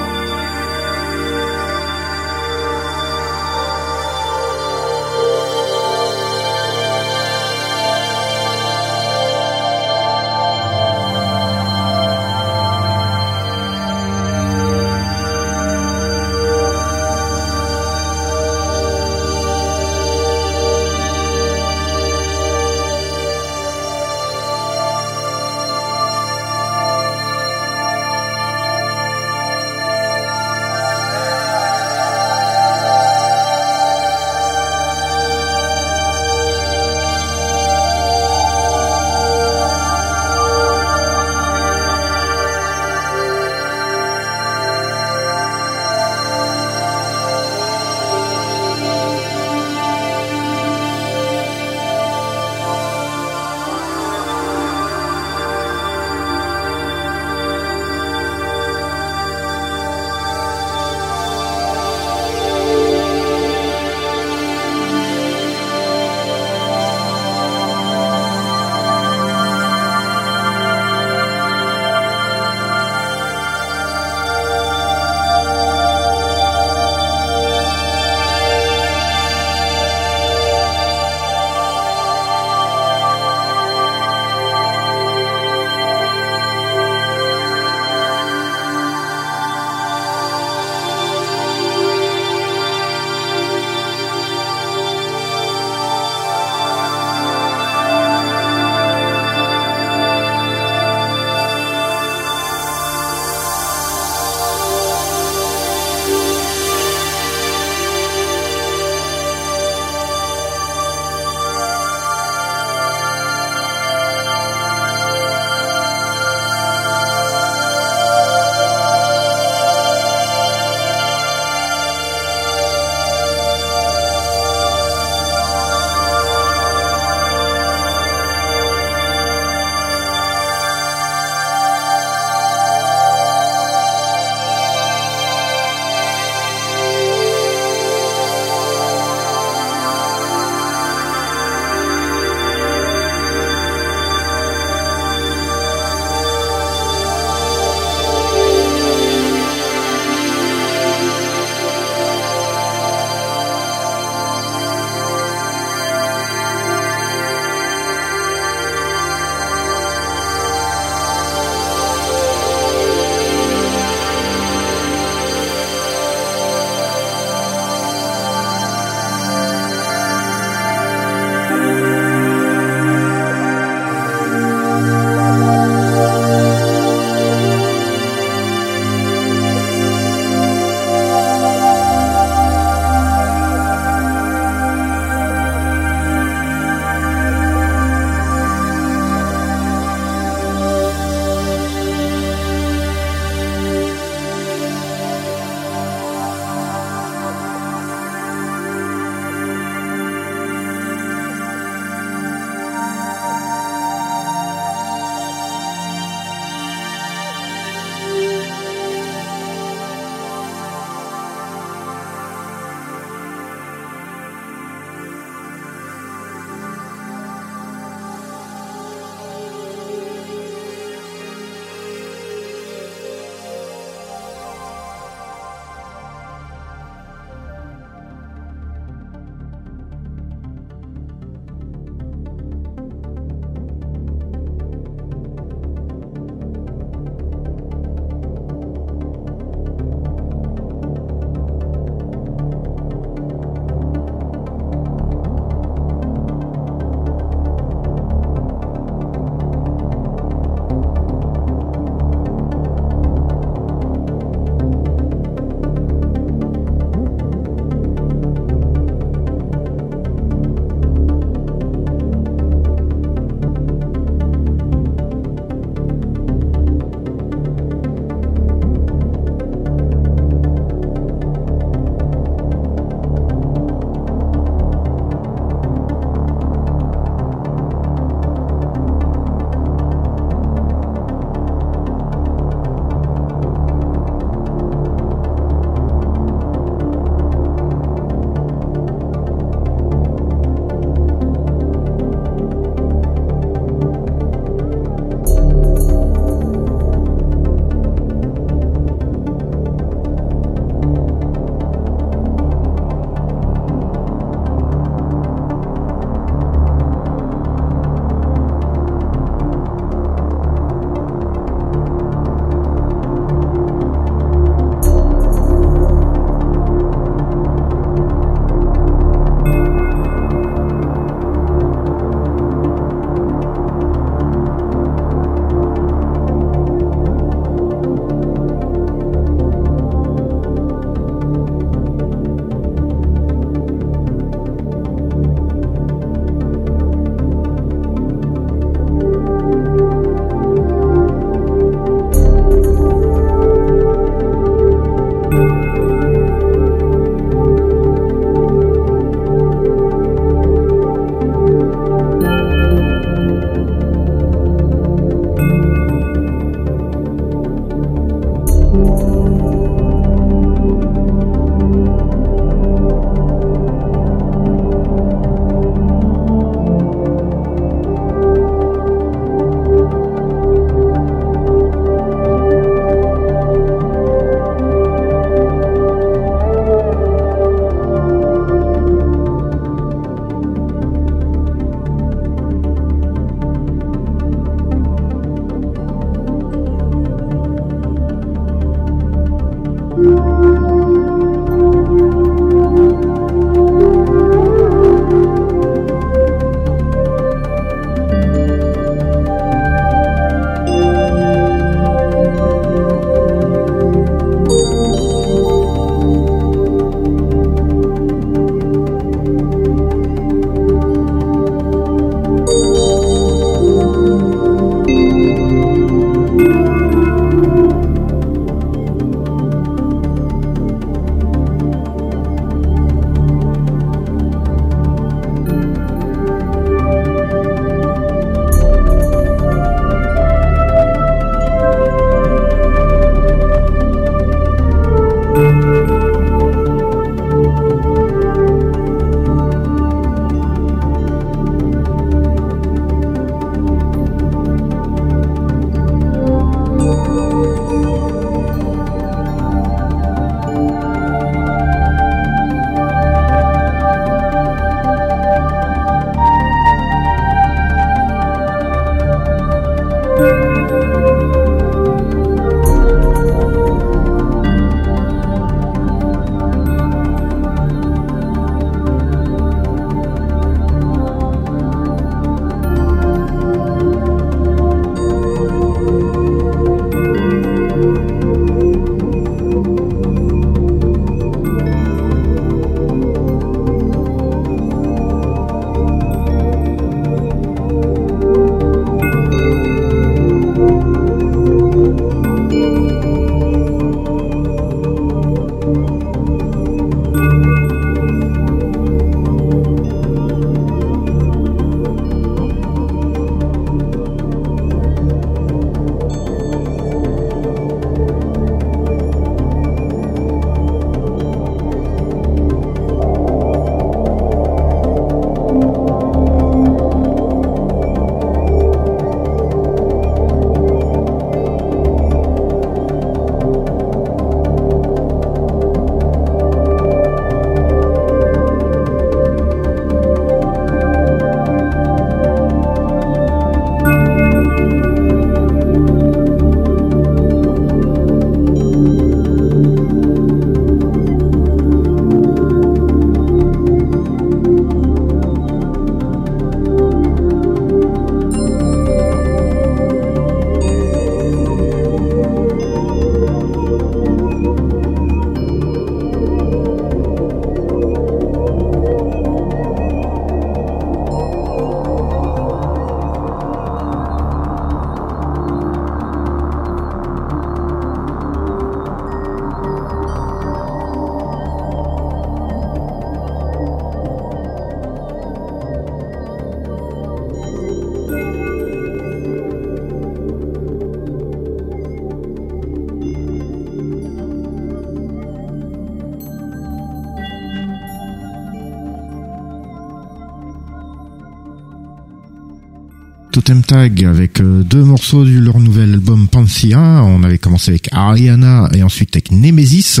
Tag avec euh, deux morceaux de leur nouvel album Pancia. On avait commencé avec Ariana et ensuite avec Nemesis.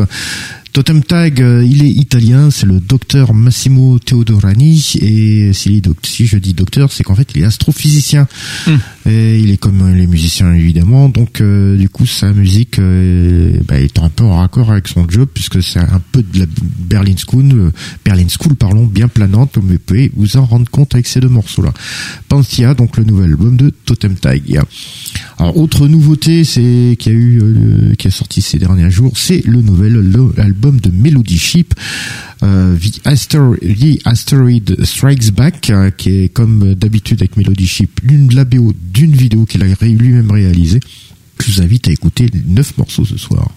Totem Tag, euh, il est italien, c'est le docteur Massimo Teodorani et si, je dis docteur, c'est qu'en fait il est astrophysicien et il est comme les musiciens évidemment, donc euh, du coup sa musique euh, bah, est un peu en raccord avec son job puisque c'est un peu de la Berlin School, euh, Berlin School pardon, bien planante, comme vous pouvez vous en rendre compte avec ces deux morceaux-là. Pantia, donc le nouvel album de Totem Tag. Alors autre nouveauté, c'est qui a eu, euh, qui a sorti ces derniers jours, c'est le nouvel album de Melody Ship, euh, The, Aster- The Asteroid Strikes Back, euh, qui est comme d'habitude avec Melody Ship, une la BO d'une vidéo qu'il a lui-même réalisée. Je vous invite à écouter neuf morceaux ce soir.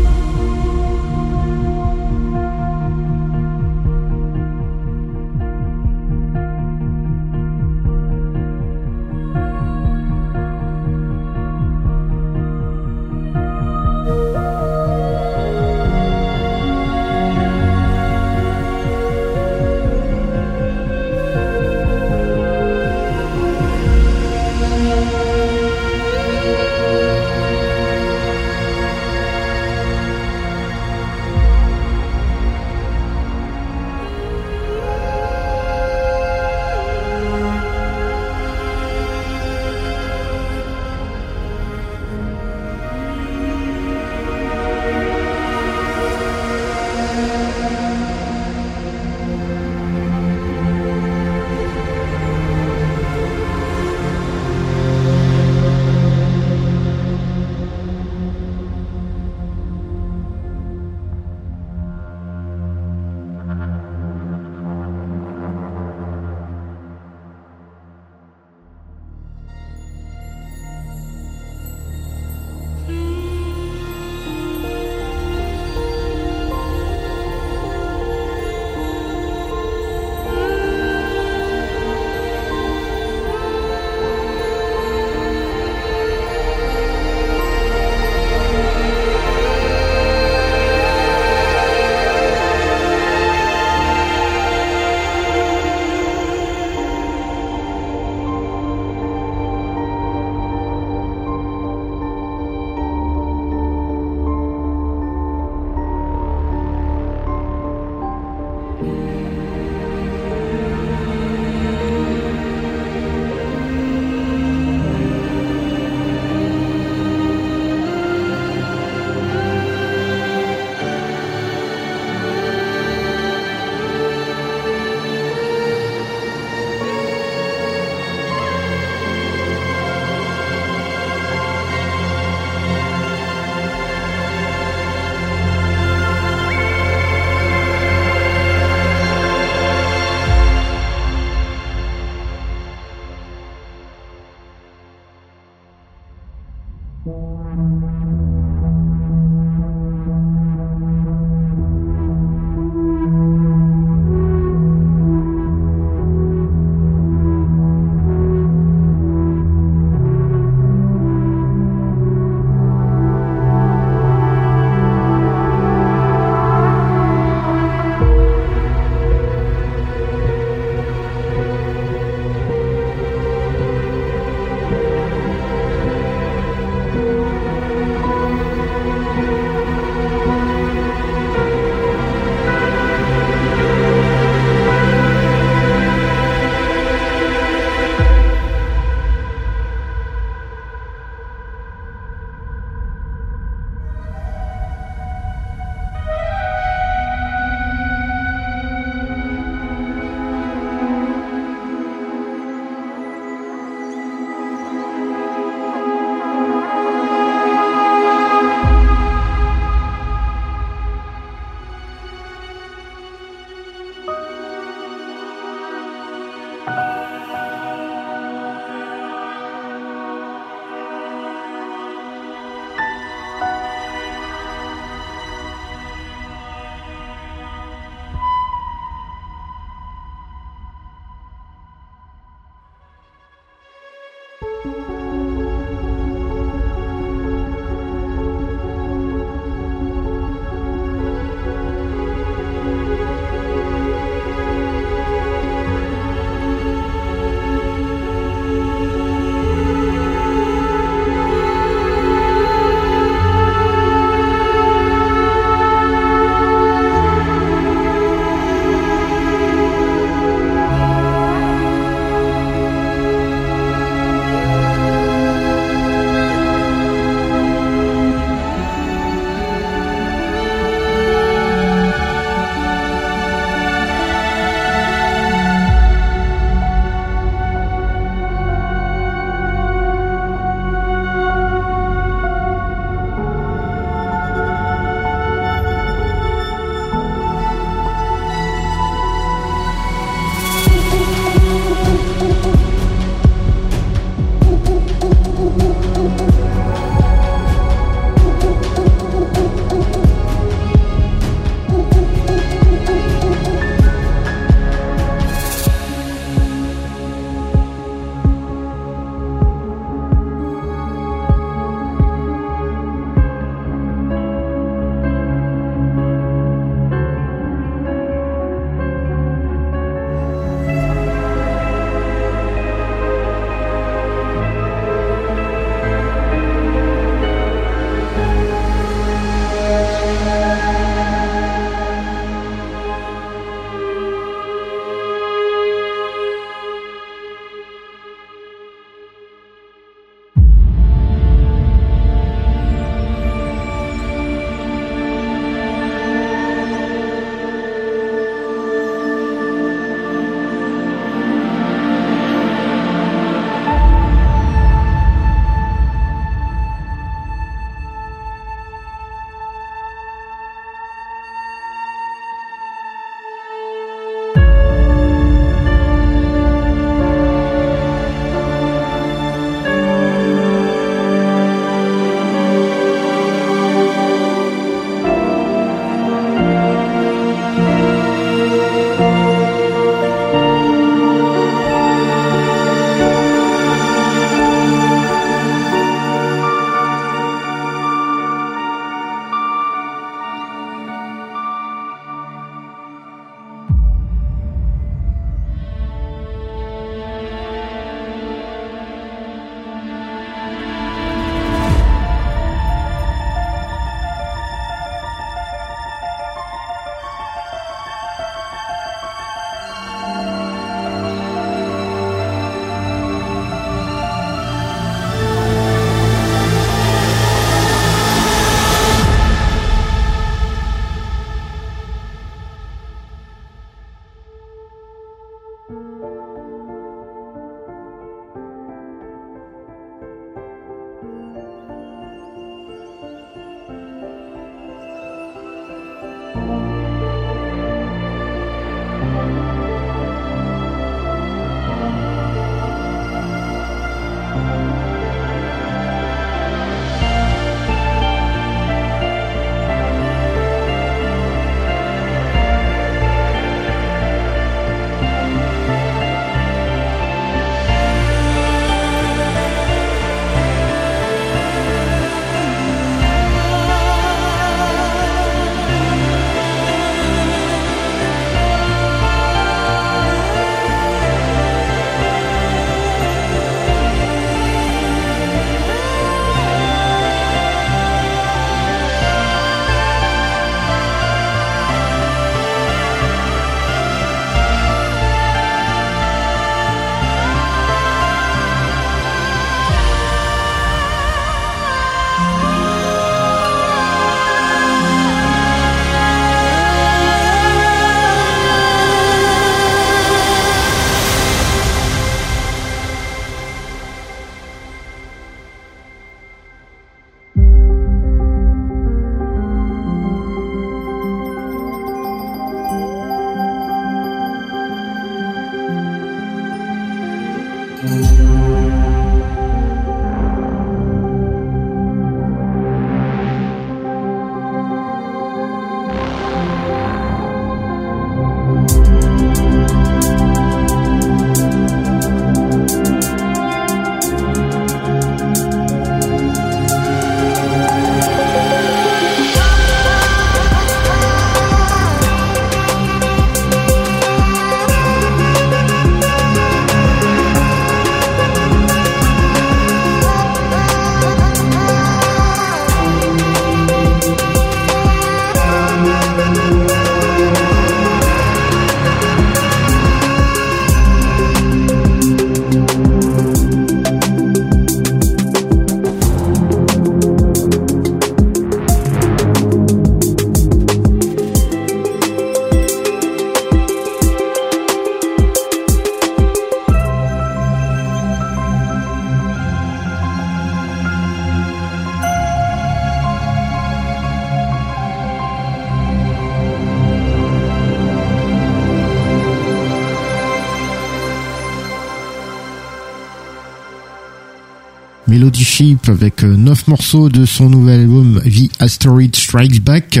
Sheep avec euh, neuf morceaux de son nouvel album The Asteroid Strikes Back.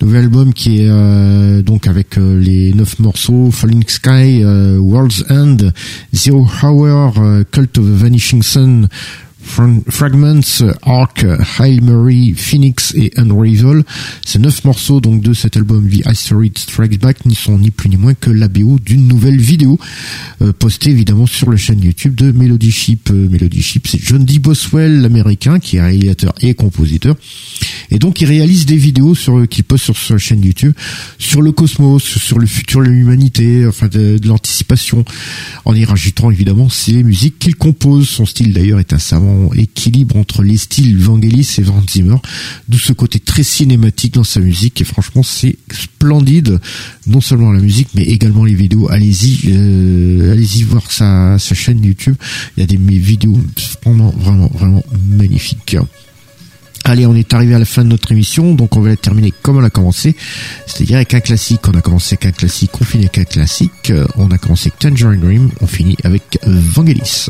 Nouvel album qui est euh, donc avec euh, les neuf morceaux Falling Sky, World's End, Zero Hour, Cult of the Vanishing Sun, Fragments, Arc, Hail Mary, Phoenix et Unravel. Ces neuf morceaux donc de cet album The Asteroid Strikes Back n'y sont ni plus ni moins que la BO d'une nouvelle vidéo euh, postée évidemment sur la chaîne YouTube de Melody Ship. Euh, Melody Ship, c'est John D. Boswell, l'américain, qui est réalisateur et compositeur. Et donc il réalise des vidéos sur qu'il poste sur sa chaîne YouTube sur le cosmos, sur le futur de l'humanité, enfin de, l'anticipation, en y rajoutant évidemment ces musiques qu'il compose. Son style d'ailleurs est un savant équilibre entre les styles Vangelis et Van Zimmer, d'où ce côté très cinématique dans sa musique et franchement c'est splendide, non seulement la musique mais également les vidéos. Allez-y, euh, allez-y voir sa, chaîne YouTube, il y a des vidéos vraiment vraiment vraiment magnifiques. Allez, on est arrivé à la fin de notre émission, donc on va la terminer comme on a commencé, c'est-à-dire avec un classique. On a commencé avec un classique, on finit avec un classique. On a commencé avec Tangerine Dream, on finit avec Vangelis.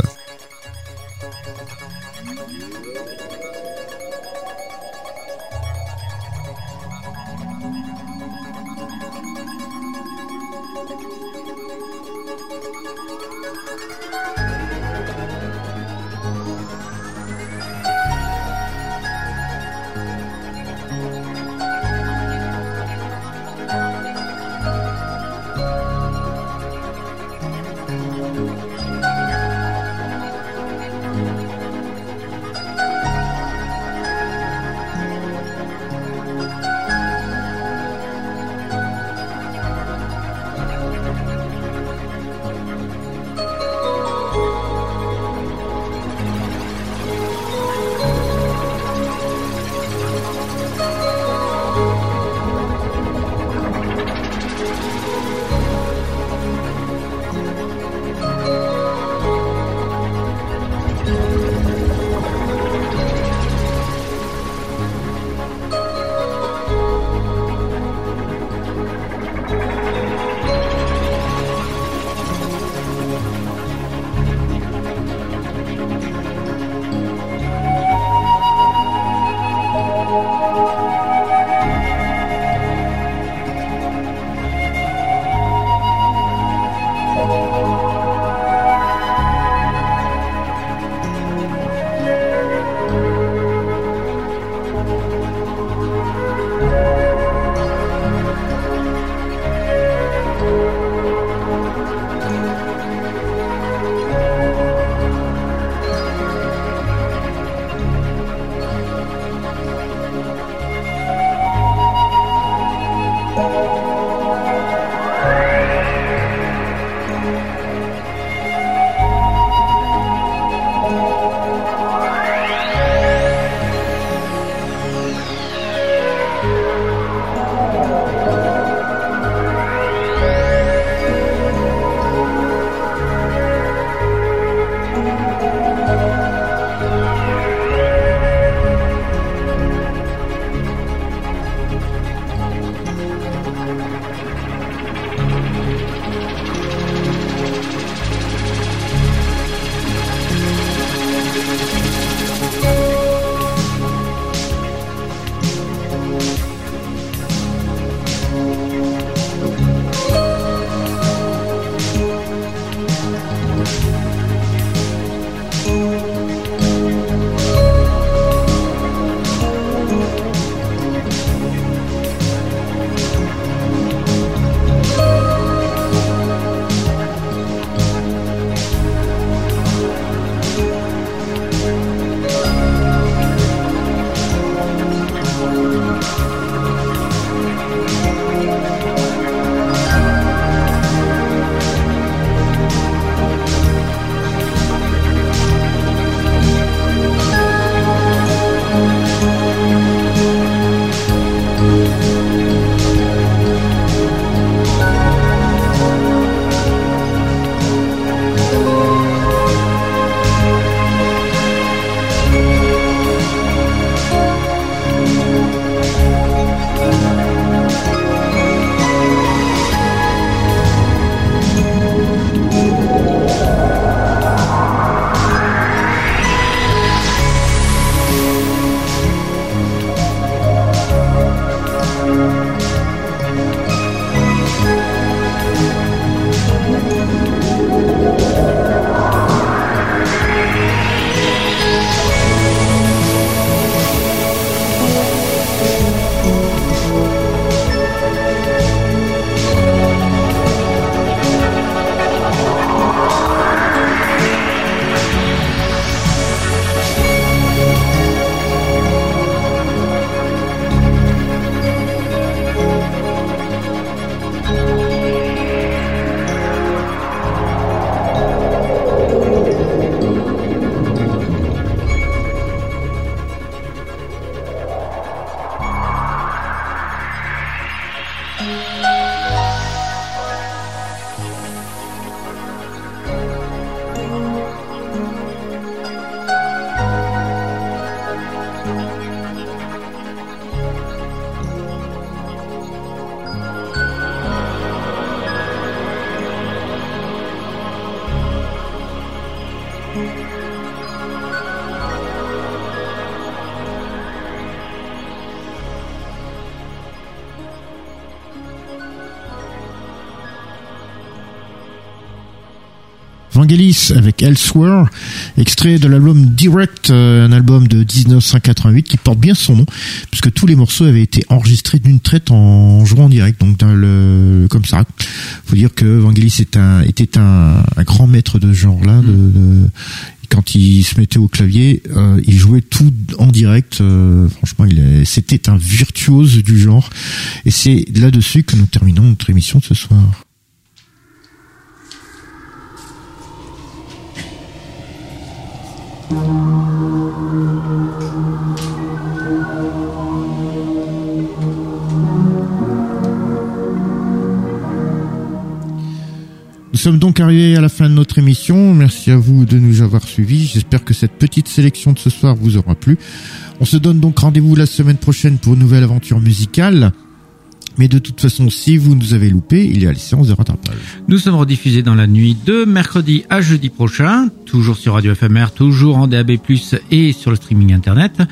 Avec Elsewhere, extrait de l'album Direct, euh, un album de 1988 qui porte bien son nom, puisque tous les morceaux avaient été enregistrés d'une traite en jouant en direct, donc dans le comme ça. Faut dire que Vangelis est un, était un, un grand maître de ce genre-là. De, de- quand il se mettait au clavier, euh, il jouait tout en direct. euh, franchement, c'était un virtuose du genre. Et c'est là-dessus que nous terminons notre émission de ce soir. Nous sommes donc arrivés à la fin de notre émission. Merci à vous de nous avoir suivis. J'espère que cette petite sélection de ce soir vous aura plu. On se donne donc rendez-vous la semaine prochaine pour une nouvelle aventure musicale. Mais de toute façon, si vous nous avez loupé, il y a les séances de rattrapage. Nous sommes rediffusés dans la nuit de mercredi à jeudi prochain, toujours sur Radio FMR, toujours en DAB+, et sur le streaming internet.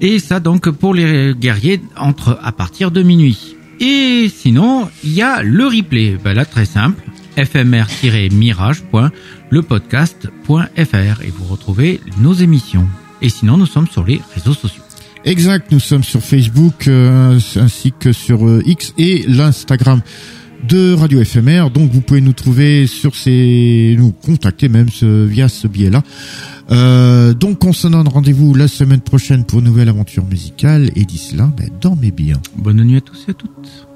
Et ça donc pour les guerriers entre à partir de minuit. Et sinon, il y a le replay. Ben là, très simple. fmr-mirage.lepodcast.fr et vous retrouvez nos émissions. Et sinon, nous sommes sur les réseaux sociaux. Exact, nous sommes sur Facebook euh, ainsi que sur euh, X et l'Instagram de Radio FMR. Donc vous pouvez nous trouver sur ces, nous contacter même ce- via ce biais-là. Euh, donc on se donne rendez-vous la semaine prochaine pour une nouvelle aventure musicale et d'ici là, ben, dormez bien. Bonne nuit à tous et à toutes.